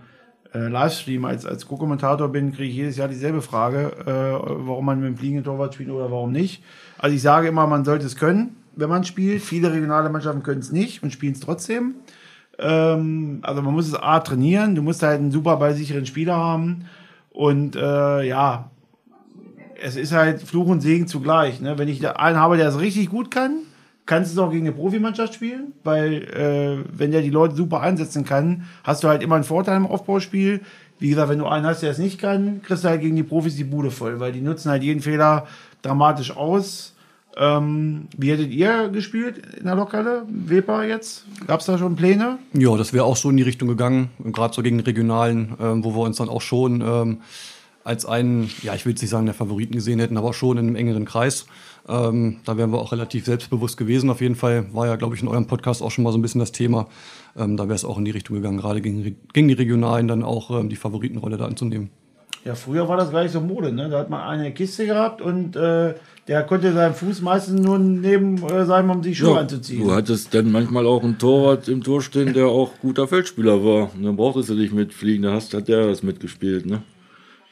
äh, Livestream als, als Co-Kommentator bin, kriege ich jedes Jahr dieselbe Frage, äh, warum man mit dem fliegenden Torwart spielt oder warum nicht. Also ich sage immer, man sollte es können, wenn man spielt. Viele regionale Mannschaften können es nicht und spielen es trotzdem. Ähm, also man muss es A trainieren, du musst halt einen super ballsicheren Spieler haben. Und äh, ja, es ist halt Fluch und Segen zugleich. Ne? Wenn ich einen habe, der es richtig gut kann, kannst du es auch gegen eine Profimannschaft spielen, weil äh, wenn der die Leute super einsetzen kann, hast du halt immer einen Vorteil im Aufbauspiel. Wie gesagt, wenn du einen hast, der es nicht kann, kriegst du halt gegen die Profis die Bude voll, weil die nutzen halt jeden Fehler dramatisch aus. Ähm, wie hättet ihr gespielt in der Lokale? Weber jetzt? Gab es da schon Pläne? Ja, das wäre auch so in die Richtung gegangen, gerade so gegen Regionalen, ähm, wo wir uns dann auch schon ähm, als einen, ja, ich will jetzt nicht sagen, der Favoriten gesehen hätten, aber schon in einem engeren Kreis. Ähm, da wären wir auch relativ selbstbewusst gewesen. Auf jeden Fall war ja, glaube ich, in eurem Podcast auch schon mal so ein bisschen das Thema. Ähm, da wäre es auch in die Richtung gegangen, gerade gegen, gegen die Regionalen dann auch ähm, die Favoritenrolle da anzunehmen. Ja, früher war das gar nicht so Mode, ne? Da hat man eine Kiste gehabt und äh, der konnte seinen Fuß meistens nur neben äh, sein, um die Schuhe anzuziehen. Du hattest dann manchmal auch einen Torwart im Tor stehen, der auch guter Feldspieler war. Und dann brauchtest du dich mitfliegen, da hast, hat der das mitgespielt. Ne?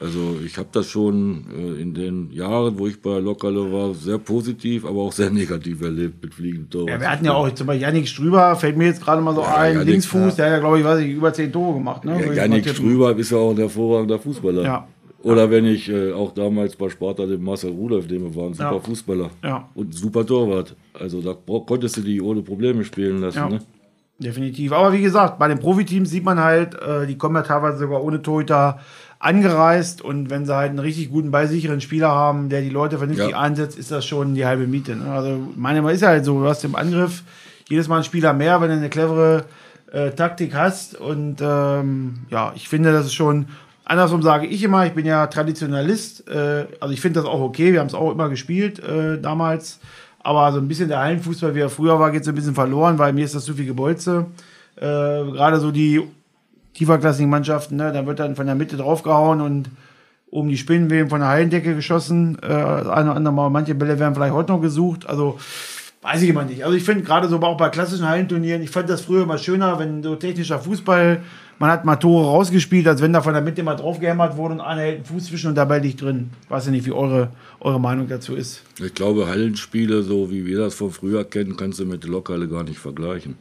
Also ich habe das schon äh, in den Jahren, wo ich bei Lockerle war, sehr positiv, aber auch sehr negativ erlebt mit fliegenden Torwart. Ja, wir hatten ja auch zum Beispiel Yannick Strüber, fällt mir jetzt gerade mal so Ja, ein, Yannick, Linksfuß, der hat ja, glaube ich, weiß ich, über zehn Tore gemacht. Ne? Ja, Janik. Strüber ist ja auch ein hervorragender Fußballer. Ja. Oder wenn ich äh, auch damals bei Sparta den Marcel Rudolf, den wir waren, super. Fußballer Ja. und super Torwart. Also da konntest du die ohne Probleme spielen lassen. Ja. Ne? Definitiv. Aber wie gesagt, bei den Profiteams sieht man halt, äh, die kommen ja teilweise sogar ohne Torhüter angereist und wenn sie halt einen richtig guten, ballsicheren Spieler haben, der die Leute vernünftig Ja. einsetzt, ist das schon die halbe Miete. Ne? Also meine Meinung ist halt so, du hast im Angriff jedes Mal einen Spieler mehr, wenn du eine clevere äh, Taktik hast und ähm, ja, ich finde, das ist schon Andersrum sage ich immer, ich bin ja Traditionalist, äh, also ich finde das auch okay, wir haben es auch immer gespielt äh, damals, aber so ein bisschen der Hallenfußball, wie er früher war, geht so ein bisschen verloren, weil mir ist das zu viel Gebolze. Äh, Gerade so die tieferklassigen Mannschaften, ne, da wird dann von der Mitte draufgehauen und oben die Spinnenweben von der Hallendecke geschossen. Äh, eine oder andere Mal, manche Bälle werden vielleicht heute noch gesucht. Also weiß ich immer nicht. Also ich finde gerade so auch bei klassischen Hallenturnieren, ich fand das früher immer schöner, wenn so technischer Fußball, man hat mal Tore rausgespielt, als wenn da von der Mitte mal draufgehämmert wurde und einer hält einen Fuß zwischen und dabei liegt drin. Weiß ja nicht, wie eure, eure Meinung dazu ist. Ich glaube, Hallenspiele, so wie wir das von früher kennen, kannst du mit der Lokale gar nicht vergleichen.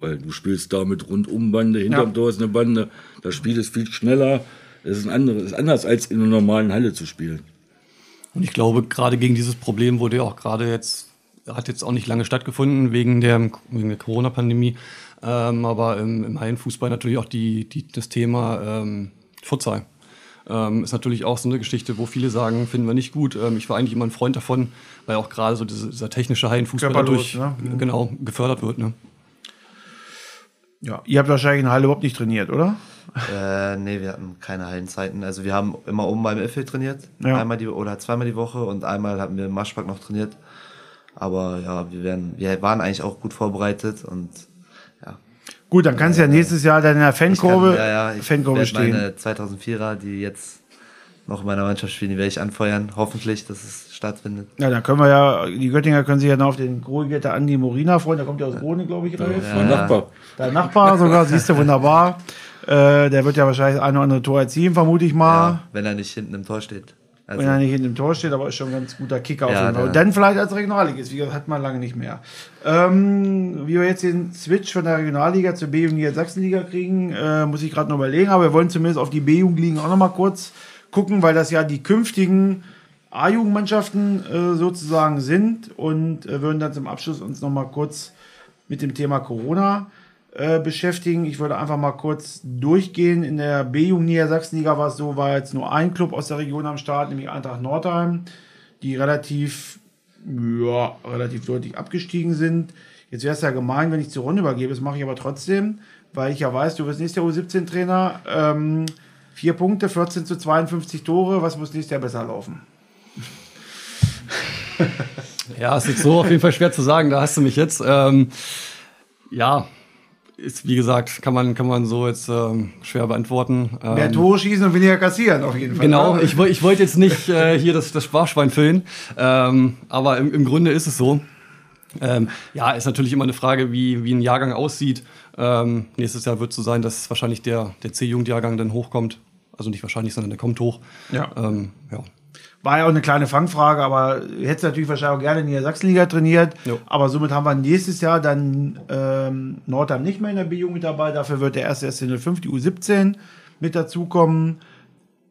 Weil du spielst da mit Rundumbande, hinterm Ja. Tor ist eine Bande, das Spiel ist viel schneller. Es ist, ein anderes, ist anders als in einer normalen Halle zu spielen. Und ich glaube, gerade gegen dieses Problem wurde ja auch gerade jetzt, hat jetzt auch nicht lange stattgefunden wegen der, wegen der Corona-Pandemie. Ähm, aber im, im Hallenfußball natürlich auch die, die, das Thema ähm, Futsal. Ähm, ist natürlich auch so eine Geschichte, wo viele sagen, finden wir nicht gut. Ähm, ich war eigentlich immer ein Freund davon, weil auch gerade so diese, dieser technische Hallenfußball dadurch ne? genau gefördert wird. Ne? Ja. Ihr habt wahrscheinlich in der Halle überhaupt nicht trainiert, oder? Äh, nee, wir hatten keine Hallenzeiten. Also wir haben immer oben beim Iffel trainiert, Ja. einmal die oder zweimal die Woche und einmal hatten wir im Maschpark noch trainiert. Aber ja, wir werden, wir waren eigentlich auch gut vorbereitet und ja. Gut, dann kannst du ja nächstes Jahr dann in der Ich kann- Fankurve, ja, ja, ich Fankurve stehen. meine 2004er, die jetzt noch in meiner Mannschaft spielen, die werde ich anfeuern. Hoffentlich, dass es stattfindet. Ja, dann können wir ja, die Göttinger können sich ja noch auf den Großgetter Andi Morina freuen. Der kommt ja aus Groningen, glaube ich, Ralf. Mein Nachbar. Dein Nachbar sogar, siehst du, wunderbar. Äh, der wird ja wahrscheinlich ein oder andere Tor erzielen, vermute ich mal. Ja, wenn er nicht hinten im Tor steht. Also, Wenn er nicht hinten im Tor steht, aber ist schon ein ganz guter Kicker auf Ja, jeden Fall. der- Und dann vielleicht als Regionalligist, wie gesagt, hat man lange nicht mehr. Ähm, wie wir jetzt den Switch von der Regionalliga zur B-Jugend Sachsenliga kriegen, äh, muss ich gerade noch überlegen, aber wir wollen zumindest auf die B-Jugendligen auch noch mal kurz gucken, weil das ja die künftigen A-Jugendmannschaften äh, sozusagen sind und äh, würden dann zum Abschluss uns noch mal kurz mit dem Thema Corona äh, beschäftigen. Ich würde einfach mal kurz durchgehen. In der B-Jugend Niedersachsenliga war es so, war jetzt nur ein Club aus der Region am Start, nämlich Eintracht Nordheim, die relativ, ja, relativ deutlich abgestiegen sind. Jetzt wäre es ja gemein, wenn ich zur Runde übergebe. Das mache ich aber trotzdem, weil ich ja weiß, du wirst nächstes Jahr U17-Trainer. Ähm, vier Punkte, 14 zu 52 Tore. Was muss nächstes Jahr besser laufen? Ja, ist jetzt so auf jeden Fall schwer zu sagen. Da hast du mich jetzt. Ähm, ja, ist wie gesagt, kann man, kann man so jetzt ähm, schwer beantworten. Ähm, Mehr Tore schießen und weniger kassieren, auf jeden Fall. Genau, ne? ich, ich wollte jetzt nicht äh, hier das, das Sparschwein füllen, ähm, aber im, im Grunde ist es so. Ähm, ja, ist natürlich immer eine Frage, wie, wie ein Jahrgang aussieht. Ähm, nächstes Jahr wird es so sein, dass wahrscheinlich der, der C-Jugendjahrgang dann hochkommt. Also nicht wahrscheinlich, sondern der kommt hoch. Ja. Ähm, ja. War ja auch eine kleine Fangfrage, aber du hättest natürlich wahrscheinlich auch gerne in der Sachsenliga trainiert. Jo. Aber somit haben wir nächstes Jahr dann ähm, Nordheim nicht mehr in der B-Jugend mit dabei. Dafür wird der erste SC05, die U17 mit dazukommen.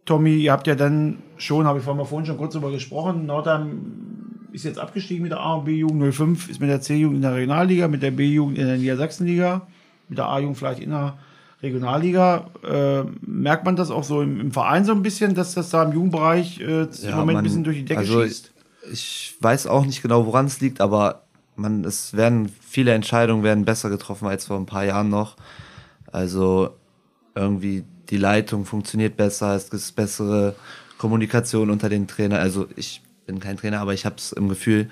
Tommy, ihr habt ja dann schon, habe ich vorhin schon kurz drüber gesprochen, Nordheim ist jetzt abgestiegen mit der A- und B-Jugend, 05 ist mit der C-Jugend in der Regionalliga, mit der B-Jugend in der Niedersachsenliga, mit der A-Jugend vielleicht in der Regionalliga. Äh, merkt man das auch so im, im Verein so ein bisschen, dass das da im Jugendbereich äh, im Ja, Moment ein man- bisschen durch die Decke also schießt? Ich weiß auch nicht genau, woran es liegt, aber man, es werden viele Entscheidungen werden besser getroffen als vor ein paar Jahren noch. Also irgendwie die Leitung funktioniert besser, es gibt bessere Kommunikation unter den Trainern. Also ich bin kein Trainer, aber ich habe es im Gefühl.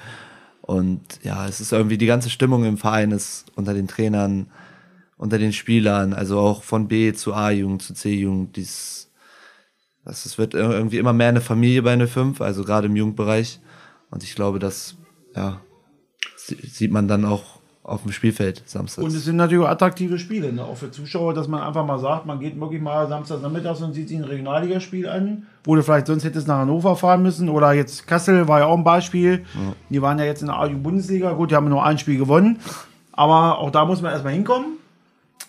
Und ja, es ist irgendwie die ganze Stimmung im Verein ist unter den Trainern, unter den Spielern, also auch von B zu A-Jugend zu C-Jugend, dies das, es wird ir- irgendwie immer mehr eine Familie bei eine 5, also gerade im Jugendbereich. Und ich glaube, das ja, sie- sieht man dann auch auf dem Spielfeld samstags. Und es sind natürlich attraktive Spiele, ne? auch für Zuschauer, dass man einfach mal sagt, man geht wirklich mal samstags nachmittags und sieht sich ein Regionalligaspiel an, wo du vielleicht sonst hättest nach Hannover fahren müssen oder jetzt Kassel war ja auch ein Beispiel. Die waren ja jetzt in der A-Jugend-Bundesliga, gut, die haben nur ein Spiel gewonnen, aber auch da muss man erstmal hinkommen.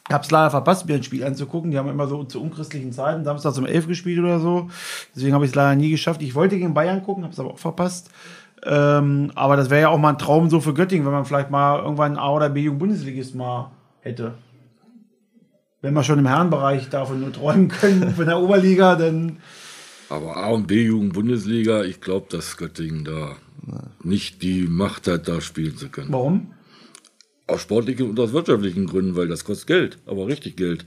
Ich habe es leider verpasst, mir ein Spiel anzugucken. Die haben immer so zu unchristlichen Zeiten, samstags um 11 gespielt oder so. Deswegen habe ich es leider nie geschafft. Ich wollte gegen Bayern gucken, habe es aber auch verpasst. Ähm, aber das wäre ja auch mal ein Traum so für Göttingen, wenn man vielleicht mal irgendwann einen A- oder B-Jugend-Bundesligist mal hätte. Wenn wir schon im Herrenbereich davon nur träumen können, von der Oberliga, dann Aber A- und B-Jugend Bundesliga, ich glaube, dass Göttingen da nicht die Macht hat, da spielen zu können. warum? Aus sportlichen und aus wirtschaftlichen Gründen, weil das kostet Geld, aber richtig Geld.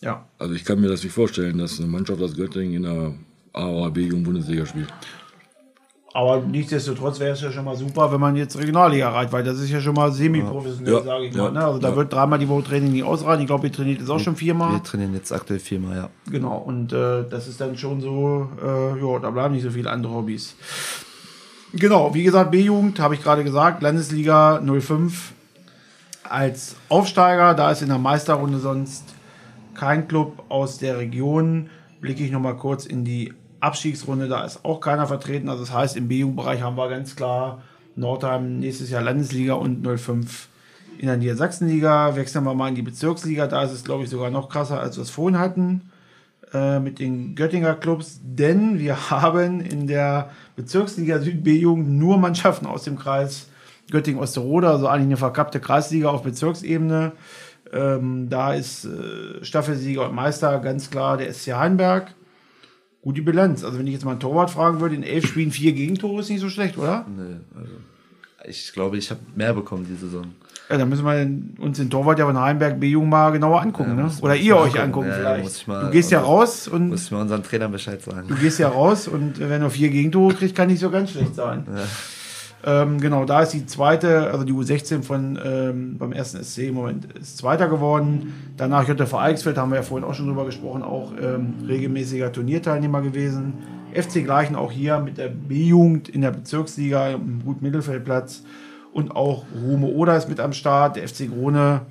Ja. Also ich kann mir das nicht vorstellen, dass eine Mannschaft aus Göttingen in der A- oder B-Jugend Bundesliga spielt. Aber nichtsdestotrotz wäre es ja schon mal super, wenn man jetzt Regionalliga erreicht, weil das ist ja schon mal semi-professionell, Ja. sage ich Ja. mal. Ne? Also da Ja. wird dreimal die Woche Training nicht ausreichen. Ich glaube, ihr trainiert jetzt auch schon viermal. Wir trainieren jetzt aktuell viermal, ja. Genau, und äh, das ist dann schon so, äh, ja, da bleiben nicht so viele andere Hobbys. Genau, wie gesagt, B-Jugend, habe ich gerade gesagt, Landesliga 05 als Aufsteiger, da ist in der Meisterrunde sonst kein Club aus der Region. Blicke ich nochmal kurz in die Abstiegsrunde, da ist auch keiner vertreten. Also das heißt, im B-Jugendbereich haben wir ganz klar Nordheim nächstes Jahr Landesliga und 05 in der Niedersachsenliga. Wechseln wir mal in die Bezirksliga, da ist es, glaube ich, sogar noch krasser, als wir es vorhin hatten äh, mit den Göttinger Clubs, denn wir haben in der Bezirksliga Süd B-Jugend nur Mannschaften aus dem Kreis Göttingen-Osterode, also eigentlich eine verkappte Kreisliga auf Bezirksebene. Ähm, da ist äh, Staffelsieger und Meister ganz klar der SC Heinberg. Gute Bilanz. Also wenn ich jetzt mal einen Torwart fragen würde, in elf Spielen vier Gegentore ist nicht so schlecht, oder? Nee, also ich glaube, ich habe mehr bekommen die Saison. Ja, dann müssen wir uns den Torwart ja von Heinberg B-Jugend mal genauer angucken, Ja, ne? Oder ihr euch gucken. angucken Ja, ja, vielleicht. mal- du gehst ja raus und Muss ich mal unseren Trainer Bescheid sagen. Du gehst ja raus und wenn du vier Gegentore kriegst, kann nicht so ganz schlecht sein. Ähm, genau, da ist die zweite, also die U16 von ähm, beim ersten SC im Moment ist Zweiter geworden. Danach JTV Eichsfeld, haben wir ja vorhin auch schon drüber gesprochen, auch ähm, regelmäßiger Turnierteilnehmer gewesen. FC Gleichen auch hier mit der B-Jugend in der Bezirksliga im gut Mittelfeldplatz. Und auch Rume Oder ist mit am Start. Der FC Krone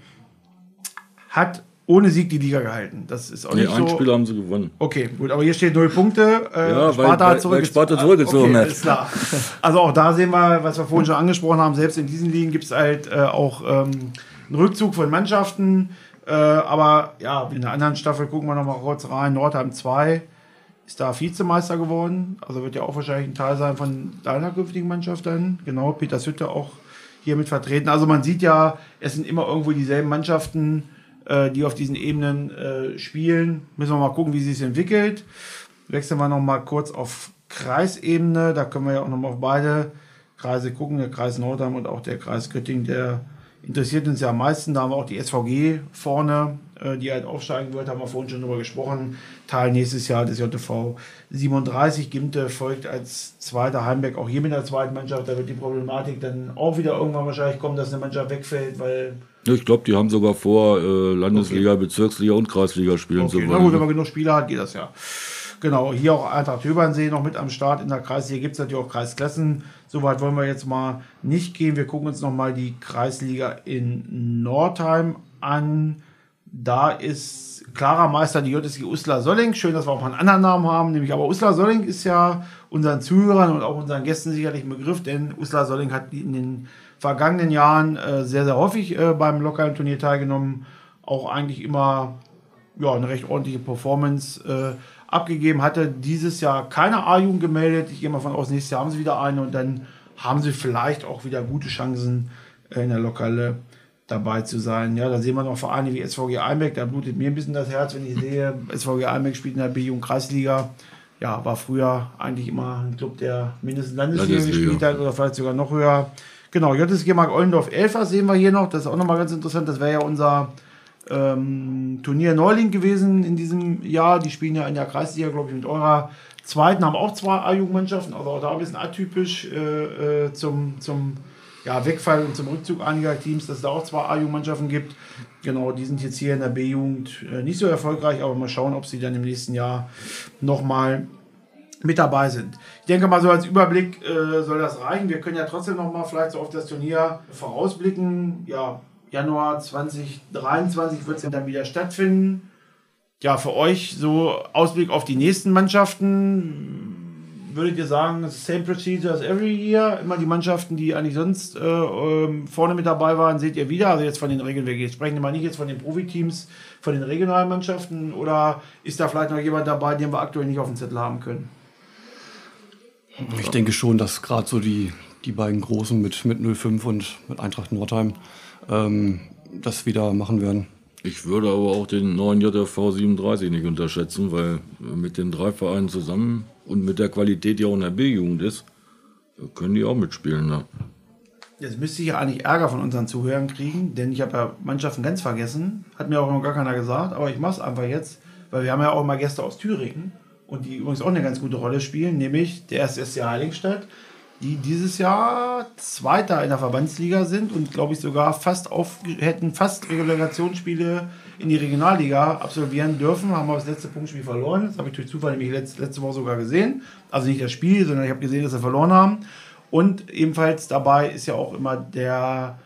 hat ohne Sieg die Liga gehalten. Das ist auch Nee, nicht ein so. Spiel haben sie gewonnen. Okay, gut, aber hier steht null Punkte. Äh, Ja, Sparta weil- hat zurückgezogen. weil Sparta zurückgezogen okay, hat. Ist klar. Also auch da sehen wir, was wir vorhin schon angesprochen haben, selbst in diesen Ligen gibt es halt äh, auch ähm, einen Rückzug von Mannschaften. Äh, aber ja, in der anderen Staffel gucken wir nochmal kurz rein. Nordheim 2 ist da Vizemeister geworden. Also wird ja auch wahrscheinlich ein Teil sein von deiner künftigen Mannschaft dann. Genau, Peter Hütte auch hier mit vertreten. Also man sieht ja, es sind immer irgendwo dieselben Mannschaften, äh, die auf diesen Ebenen äh, spielen. Müssen wir mal gucken, wie sich entwickelt. Wechseln wir noch mal kurz auf Kreisebene. Da können wir ja auch noch mal auf beide Kreise gucken. Der Kreis Nordheim und auch der Kreis Göttingen, der interessiert uns ja am meisten. Da haben wir auch die SVG vorne, äh, die halt aufsteigen wird. Haben wir vorhin schon drüber gesprochen. Teil nächstes Jahr des JTV 37. Gimte folgt als zweiter Heimberg auch hier mit der zweiten Mannschaft. Da wird die Problematik dann auch wieder irgendwann wahrscheinlich kommen, dass eine Mannschaft wegfällt, weil Ich glaube, die haben sogar vor, äh, Landesliga, Bezirksliga und Kreisliga spielen Okay, zu na wollen. gut, wenn man genug Spieler hat, geht das ja. Genau, hier auch Eintracht Höbernsee noch mit am Start in der Kreisliga. Gibt es natürlich auch Kreisklassen. Soweit wollen wir jetzt mal nicht gehen. Wir gucken uns nochmal die Kreisliga in Nordheim an. Da ist klarer Meister die JSG Uslar Solling. Schön, dass wir auch mal einen anderen Namen haben. Nämlich aber Uslar Solling ist ja unseren Zuhörern und auch unseren Gästen sicherlich ein Begriff, denn Uslar Solling hat in den vergangenen Jahren äh, sehr, sehr häufig äh, beim lokalen Turnier teilgenommen. Auch eigentlich immer ja, eine recht ordentliche Performance äh, abgegeben. Hatte dieses Jahr keine A-Jugend gemeldet. Ich gehe mal von aus, nächstes Jahr haben sie wieder eine und dann haben sie vielleicht auch wieder gute Chancen äh, in der Lokale dabei zu sein. Ja, da sehen wir noch Vereine wie SVG Einbeck, da blutet mir ein bisschen das Herz, wenn ich sehe, SVG Einbeck spielt in der B-Jugend Kreisliga. Ja, war früher eigentlich immer ein Club, der mindestens Landesliga, Landesliga. gespielt hat oder vielleicht sogar noch höher. Genau, JSG Mark Ollendorf 11 sehen wir hier noch. Das ist auch nochmal ganz interessant. Das wäre ja unser ähm, Turnier Neuling gewesen in diesem Jahr. Die spielen ja in der Kreisliga, glaube ich, mit eurer zweiten, haben auch zwei A-Jugendmannschaften, also auch da ein bisschen atypisch äh, äh, zum, zum ja, Wegfall und zum Rückzug einiger Teams, dass es da auch zwei A-Jugendmannschaften gibt. Genau, die sind jetzt hier in der B-Jugend äh, nicht so erfolgreich, aber mal schauen, ob sie dann im nächsten Jahr nochmal mit dabei sind. Ich denke mal so als Überblick äh, soll das reichen. Wir können ja trotzdem noch mal vielleicht so auf das Turnier vorausblicken. Ja, Januar 2023 wird es dann wieder stattfinden. Ja, für euch so Ausblick auf die nächsten Mannschaften. Würdet ihr sagen, same procedure as every year? Immer die Mannschaften, die eigentlich sonst äh, ähm, vorne mit dabei waren, seht ihr wieder? Also jetzt von den Regeln, wir sprechen mal nicht jetzt von den Profiteams, von den regionalen Mannschaften oder ist da vielleicht noch jemand dabei, den wir aktuell nicht auf dem Zettel haben können? Ich denke schon, dass gerade so die, die beiden Großen mit, mit 05 und mit Eintracht Nordheim ähm, das wieder machen werden. Ich würde aber auch den neuen JV 37 nicht unterschätzen, weil mit den drei Vereinen zusammen und mit der Qualität, die auch in der B-Jugend ist, können die auch mitspielen. Ne? Jetzt müsste ich ja eigentlich Ärger von unseren Zuhörern kriegen, denn ich habe ja Mannschaften ganz vergessen. Hat mir auch noch gar keiner gesagt, aber ich mache es einfach jetzt, weil wir haben ja auch mal Gäste aus Thüringen. Und die übrigens auch eine ganz gute Rolle spielen, nämlich der SSC Heiligenstadt, die dieses Jahr Zweiter in der Verbandsliga sind und glaube ich sogar fast auf, hätten fast Relegationsspiele in die Regionalliga absolvieren dürfen. Haben wir das letzte Punktspiel verloren. Das habe ich durch Zufall nämlich letzte, letzte Woche sogar gesehen. Also nicht das Spiel, sondern ich habe gesehen, dass sie verloren haben. Und ebenfalls dabei ist ja auch immer der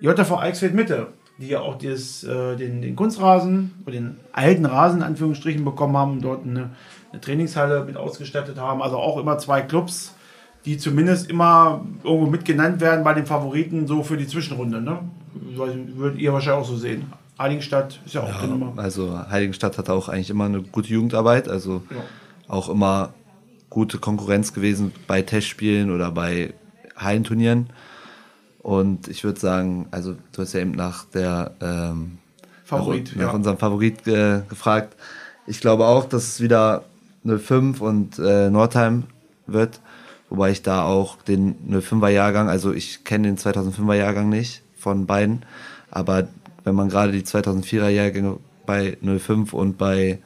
JV Eichsfeld Mitte, die ja auch das, äh, den, den Kunstrasen oder den alten Rasen in Anführungsstrichen bekommen haben und dort eine, eine Trainingshalle mit ausgestattet haben. Also auch immer zwei Clubs, die zumindest immer irgendwo mitgenannt werden bei den Favoriten so für die Zwischenrunde. Ne? Würdet ihr wahrscheinlich auch so sehen. Heiligenstadt ist ja auch ja, Nummer. Also Heiligenstadt hat auch eigentlich immer eine gute Jugendarbeit, also ja. auch immer gute Konkurrenz gewesen bei Testspielen oder bei Hallenturnieren. Und ich würde sagen, also du hast ja eben nach der ähm, Favorit, nach, nach ja. unserem Favorit äh, gefragt. Ich glaube auch, dass es wieder 05 und äh, Nordheim wird. Wobei ich da auch den 05er Jahrgang, also ich kenne den 2005er Jahrgang nicht von beiden, aber wenn man gerade die 2004er Jahrgänge bei 05 und bei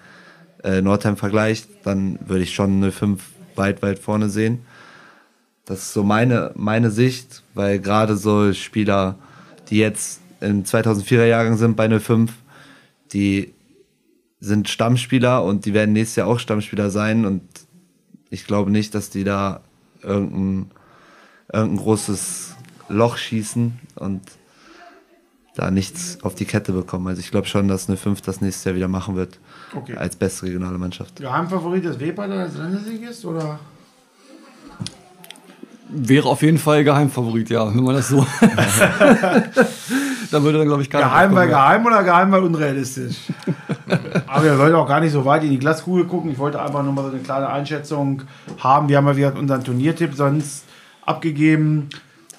äh, Nordheim vergleicht, dann würde ich schon 05 weit, weit vorne sehen. Das ist so meine, meine Sicht, weil gerade so Spieler, die jetzt im 2004er Jahrgang sind bei 05, die sind Stammspieler und die werden nächstes Jahr auch Stammspieler sein und ich glaube nicht, dass die da irgendein, irgendein großes Loch schießen und da nichts auf die Kette bekommen. Also ich glaube schon, dass eine 5 das nächste Jahr wieder machen wird. Okay. Als beste regionale Mannschaft. Geheimfavorit ist Weber dann als Landessieg ist, oder? Wäre auf jeden Fall Geheimfavorit, ja, wenn man das so. da würde dann, glaube ich, keiner. Geheim weil geheim oder geheim weil unrealistisch? Aber wir wollen auch gar nicht so weit in die Glaskugel gucken. Ich wollte einfach nur mal so eine kleine Einschätzung haben. Wir haben ja wieder unseren Turniertipp sonst abgegeben.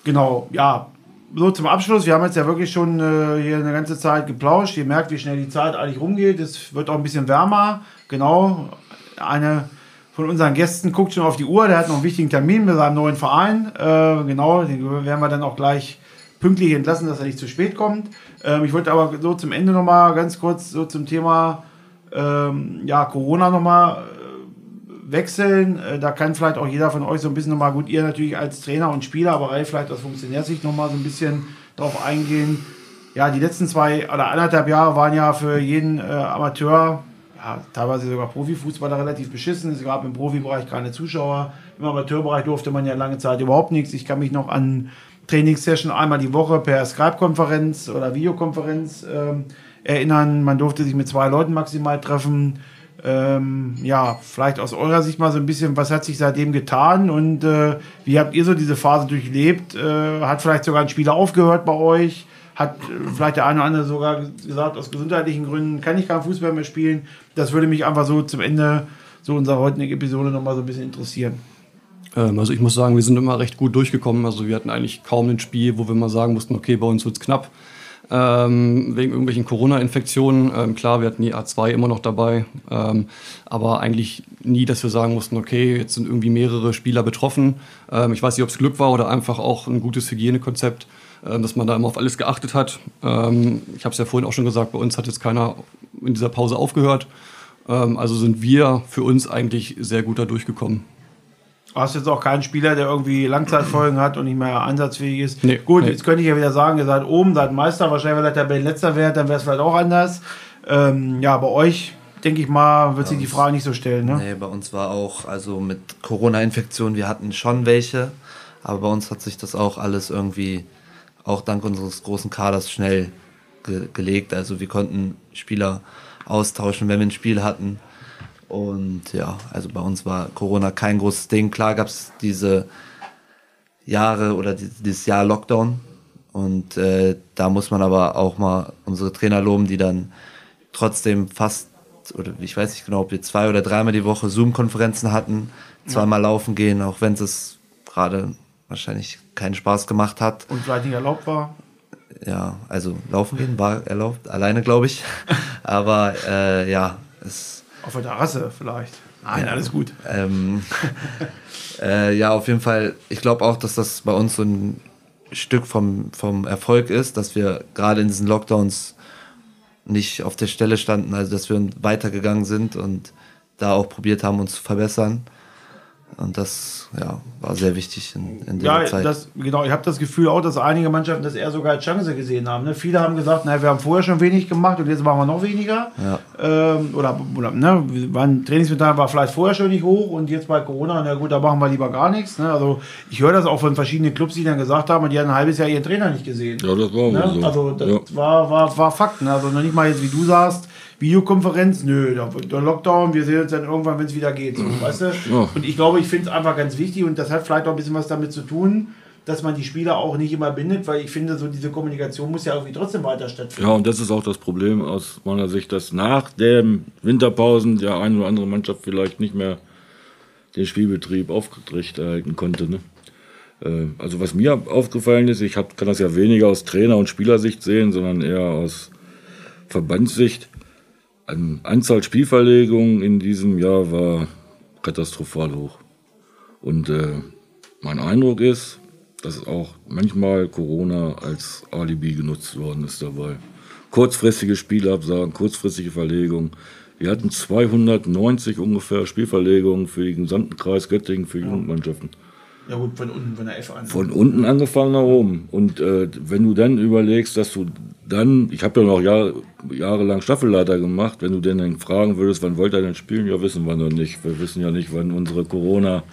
Genau, ja. So zum Abschluss. Wir haben jetzt ja wirklich schon äh, hier eine ganze Zeit geplauscht. Ihr merkt, wie schnell die Zeit eigentlich rumgeht. Es wird auch ein bisschen wärmer. Genau. Eine von unseren Gästen guckt schon auf die Uhr, der hat noch einen wichtigen Termin mit seinem neuen Verein. Äh, genau, den werden wir dann auch gleich pünktlich entlassen, dass er nicht zu spät kommt. Ähm, ich wollte aber so zum Ende nochmal ganz kurz so zum Thema ähm, ja, Corona nochmal äh, wechseln. Äh, da kann vielleicht auch jeder von euch so ein bisschen nochmal, gut, ihr natürlich als Trainer und Spieler, aber Ray vielleicht aus Funktionärsicht nochmal so ein bisschen darauf eingehen. Ja, die letzten zwei oder anderthalb Jahre waren ja für jeden äh, Amateur ja, teilweise sogar Profifußballer relativ beschissen. Es gab im Profibereich keine Zuschauer. Im Amateurbereich durfte man ja lange Zeit überhaupt nichts. Ich kann mich noch an Trainingssession einmal die Woche per Skype-Konferenz oder Videokonferenz ähm, erinnern. Man durfte sich mit zwei Leuten maximal treffen. Ähm, ja, vielleicht aus eurer Sicht mal so ein bisschen, was hat sich seitdem getan und äh, wie habt ihr so diese Phase durchlebt? Äh, hat vielleicht sogar ein Spieler aufgehört bei euch? Hat vielleicht der eine oder andere sogar gesagt, aus gesundheitlichen Gründen kann ich kein Fußball mehr spielen. Das würde mich einfach so zum Ende so unserer heutigen Episode nochmal so ein bisschen interessieren. Ähm, also ich muss sagen, wir sind immer recht gut durchgekommen. Also wir hatten eigentlich kaum ein Spiel, wo wir mal sagen mussten, okay, bei uns wird es knapp. Ähm, wegen irgendwelchen Corona-Infektionen. Ähm, klar, wir hatten die A2 immer noch dabei, ähm, aber eigentlich nie, dass wir sagen mussten, okay, jetzt sind irgendwie mehrere Spieler betroffen. Ähm, ich weiß nicht, ob es Glück war oder einfach auch ein gutes Hygienekonzept. Äh, dass man da immer auf alles geachtet hat. Ähm, ich habe es ja vorhin auch schon gesagt, bei uns hat jetzt keiner in dieser Pause aufgehört. Ähm, also sind wir für uns eigentlich sehr gut da durchgekommen. Du hast jetzt auch keinen Spieler, der irgendwie Langzeitfolgen hat und nicht mehr einsatzfähig ist. Nee, Gut, nee. jetzt könnte ich ja wieder sagen, ihr seid oben, seid Meister, wahrscheinlich, weil der Tabellenletzter wäre, dann wäre es vielleicht auch anders. Ähm, ja, bei euch, denke ich mal, wird sich die Frage nicht so stellen. Ne? Nee, bei uns war auch, also mit Corona-Infektionen, wir hatten schon welche, aber bei uns hat sich das auch alles irgendwie auch dank unseres großen Kaders schnell ge gelegt. Also wir konnten Spieler austauschen, wenn wir ein Spiel hatten. Und ja, also bei uns war Corona kein großes Ding. Klar gab es diese Jahre oder dieses Jahr Lockdown. Und äh, da muss man aber auch mal unsere Trainer loben, die dann trotzdem fast, oder ich weiß nicht genau, ob wir zwei oder dreimal die Woche Zoom-Konferenzen hatten, zweimal ja. laufen gehen, auch wenn es gerade wahrscheinlich keinen Spaß gemacht hat. Und vielleicht nicht erlaubt war? Ja, also laufen gehen war erlaubt, alleine glaube ich. Aber äh, ja, es. Auf der Terrasse vielleicht. Nein, ja, alles gut. Ähm, äh, ja, auf jeden Fall. Ich glaube auch, dass das bei uns so ein Stück vom, vom Erfolg ist, dass wir gerade in diesen Lockdowns nicht auf der Stelle standen, also dass wir weitergegangen sind und da auch probiert haben, uns zu verbessern. Und das ja, war sehr wichtig in, in dieser ja, Zeit. Das, genau. Ich habe das Gefühl auch, dass einige Mannschaften das eher sogar als Chance gesehen haben. Ne? Viele haben gesagt, naja, wir haben vorher schon wenig gemacht und jetzt machen wir noch weniger. Ja. Ähm, oder oder ne, waren Trainingsbedarf war vielleicht vorher schon nicht hoch und jetzt bei Corona, na gut, da machen wir lieber gar nichts. Ne? Also ich höre das auch von verschiedenen Clubs, die dann gesagt haben, die haben ein halbes Jahr ihren Trainer nicht gesehen. Ja, das war Ne? so. Also das ja. war, war, war Fakt. Ne? Also noch nicht mal jetzt, wie du sagst, Videokonferenz, nö, der, Lockdown, wir sehen uns dann irgendwann, wenn es wieder geht. So, weißt du? Und ich glaube, ich finde es einfach ganz wichtig und das hat vielleicht auch ein bisschen was damit zu tun, dass man die Spieler auch nicht immer bindet, weil ich finde, so diese Kommunikation muss ja irgendwie trotzdem weiter stattfinden. Ja, und das ist auch das Problem aus meiner Sicht, dass nach den Winterpausen der eine oder andere Mannschaft vielleicht nicht mehr den Spielbetrieb aufrechterhalten konnte. Ne? Äh, Also was mir aufgefallen ist, ich hab, kann das ja weniger aus Trainer- und Spielersicht sehen, sondern eher aus Verbandssicht. An Anzahl Spielverlegungen in diesem Jahr war katastrophal hoch. Und äh, mein Eindruck ist, dass auch manchmal Corona als Alibi genutzt worden ist dabei. Kurzfristige Spielabsagen, kurzfristige Verlegungen. Wir hatten 290 ungefähr Spielverlegungen für den gesamten Kreis Göttingen für Jugendmannschaften. Ja gut, von unten, von der F an. Von unten angefangen nach oben. Und äh, wenn du dann überlegst, dass du dann, ich habe ja noch Jahr, jahrelang Staffelleiter gemacht, wenn du denn dann fragen würdest, wann wollt ihr denn spielen? Ja, wissen wir noch nicht. Wir wissen ja nicht, wann unsere Corona.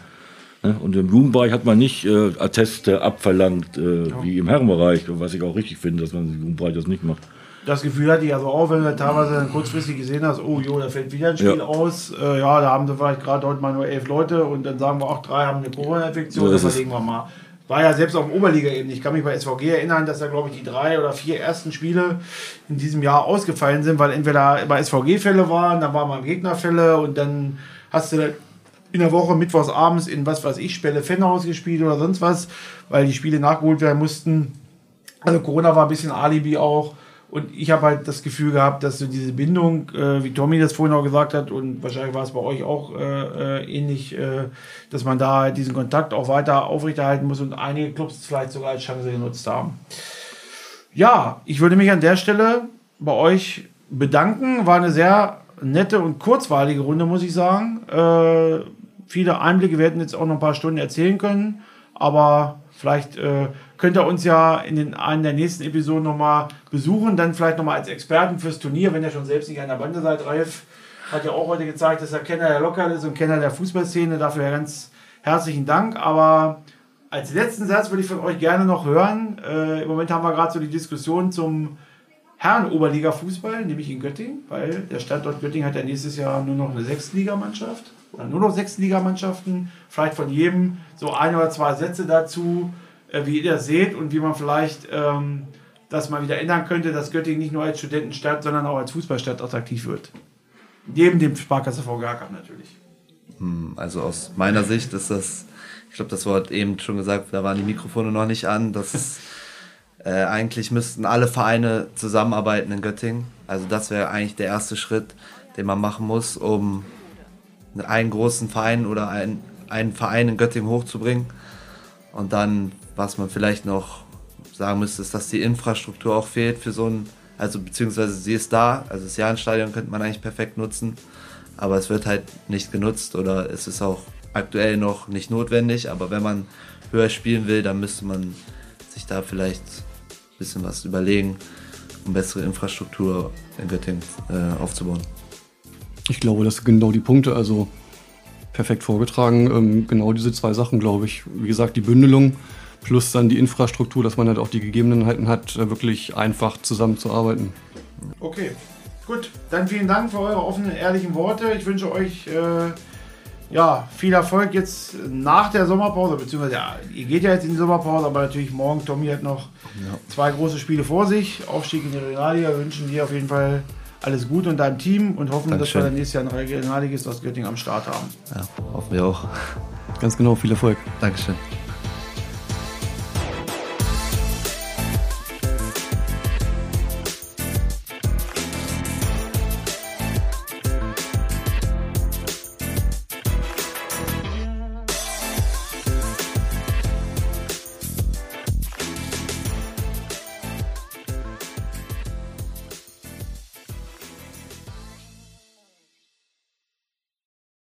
Ne? Und im Jugendbereich hat man nicht äh, Atteste abverlangt, äh, wie im Herrenbereich, was ich auch richtig finde, dass man im Jugendbereich das nicht macht. Das Gefühl hatte ich also auch, wenn du teilweise dann kurzfristig gesehen hast, oh jo, da fällt wieder ein Spiel Ja. aus. Äh, ja, da haben sie vielleicht gerade heute mal nur elf Leute und dann sagen wir auch, drei haben eine Corona-Infektion, So das verlegen wir mal. War ja selbst auf Oberliga-Ebene. Ich kann mich bei SVG erinnern, dass da, glaube ich, die drei oder vier ersten Spiele in diesem Jahr ausgefallen sind, weil entweder bei SVG Fälle waren, dann waren mal Gegnerfälle und dann hast du in der Woche mittwochs abends in was weiß ich, Spelle Fennhaus gespielt oder sonst was, weil die Spiele nachgeholt werden mussten. Also Corona war ein bisschen Alibi auch. Und ich habe halt das Gefühl gehabt, dass so diese Bindung, äh, wie Tommy das vorhin auch gesagt hat, und wahrscheinlich war es bei euch auch äh, äh, ähnlich, äh, dass man da halt diesen Kontakt auch weiter aufrechterhalten muss und einige Clubs vielleicht sogar als Chance genutzt haben. Ja, ich würde mich an der Stelle bei euch bedanken. War eine sehr nette und kurzweilige Runde, muss ich sagen. Äh, viele Einblicke, wir hätten jetzt auch noch ein paar Stunden erzählen können, aber vielleicht äh, könnt ihr uns ja in den, einen der nächsten Episoden nochmal besuchen, dann vielleicht nochmal als Experten fürs Turnier, wenn ihr schon selbst nicht an der Bande seid, Ralf. Hat ja auch heute gezeigt, dass er Kenner der Lokal ist und Kenner der Fußballszene. Dafür ganz herzlichen Dank. Aber als letzten Satz würde ich von euch gerne noch hören. Äh, Im Moment haben wir gerade so die Diskussion zum Herren-Oberliga-Fußball, nämlich in Göttingen, weil der Standort Göttingen hat ja nächstes Jahr nur noch eine Sechstligamannschaft oder nur noch Sechstligamannschaften. Vielleicht von jedem so ein oder zwei Sätze dazu, äh, wie ihr das seht und wie man vielleicht ähm, das mal wieder ändern könnte, dass Göttingen nicht nur als Studentenstadt, sondern auch als Fußballstadt attraktiv wird. Neben dem Sparkasse Cup natürlich. Also aus meiner Sicht ist das, ich glaube, das Wort eben schon gesagt, da waren die Mikrofone noch nicht an. Das äh, eigentlich müssten alle Vereine zusammenarbeiten in Göttingen. Also das wäre eigentlich der erste Schritt, den man machen muss, um einen großen Verein oder ein, einen Verein in Göttingen hochzubringen. Und dann, was man vielleicht noch sagen müsste, ist, dass die Infrastruktur auch fehlt für so ein, also beziehungsweise sie ist da, also das Jahrenstadion könnte man eigentlich perfekt nutzen, aber es wird halt nicht genutzt oder es ist auch aktuell noch nicht notwendig, aber wenn man höher spielen will, dann müsste man sich da vielleicht ein bisschen was überlegen, um bessere Infrastruktur in Göttingen äh, aufzubauen. Ich glaube, das sind genau die Punkte. Also perfekt vorgetragen. Ähm, genau diese zwei Sachen, glaube ich. Wie gesagt, die Bündelung plus dann die Infrastruktur, dass man halt auch die Gegebenheiten hat, äh, wirklich einfach zusammenzuarbeiten. Okay, gut. Dann vielen Dank für eure offenen, ehrlichen Worte. Ich wünsche euch äh, ja, viel Erfolg jetzt nach der Sommerpause, beziehungsweise ja, ihr geht ja jetzt in die Sommerpause, aber natürlich morgen, Tommy hat noch zwei große Spiele vor sich. Aufstieg in die Regionalliga. Wir wünschen dir auf jeden Fall alles Gute und deinem Team und hoffen, dass Dankeschön. wir dann nächstes Jahr ein Regionalligist aus Göttingen am Start haben. Ja, hoffen wir auch. Ganz genau, viel Erfolg. Dankeschön.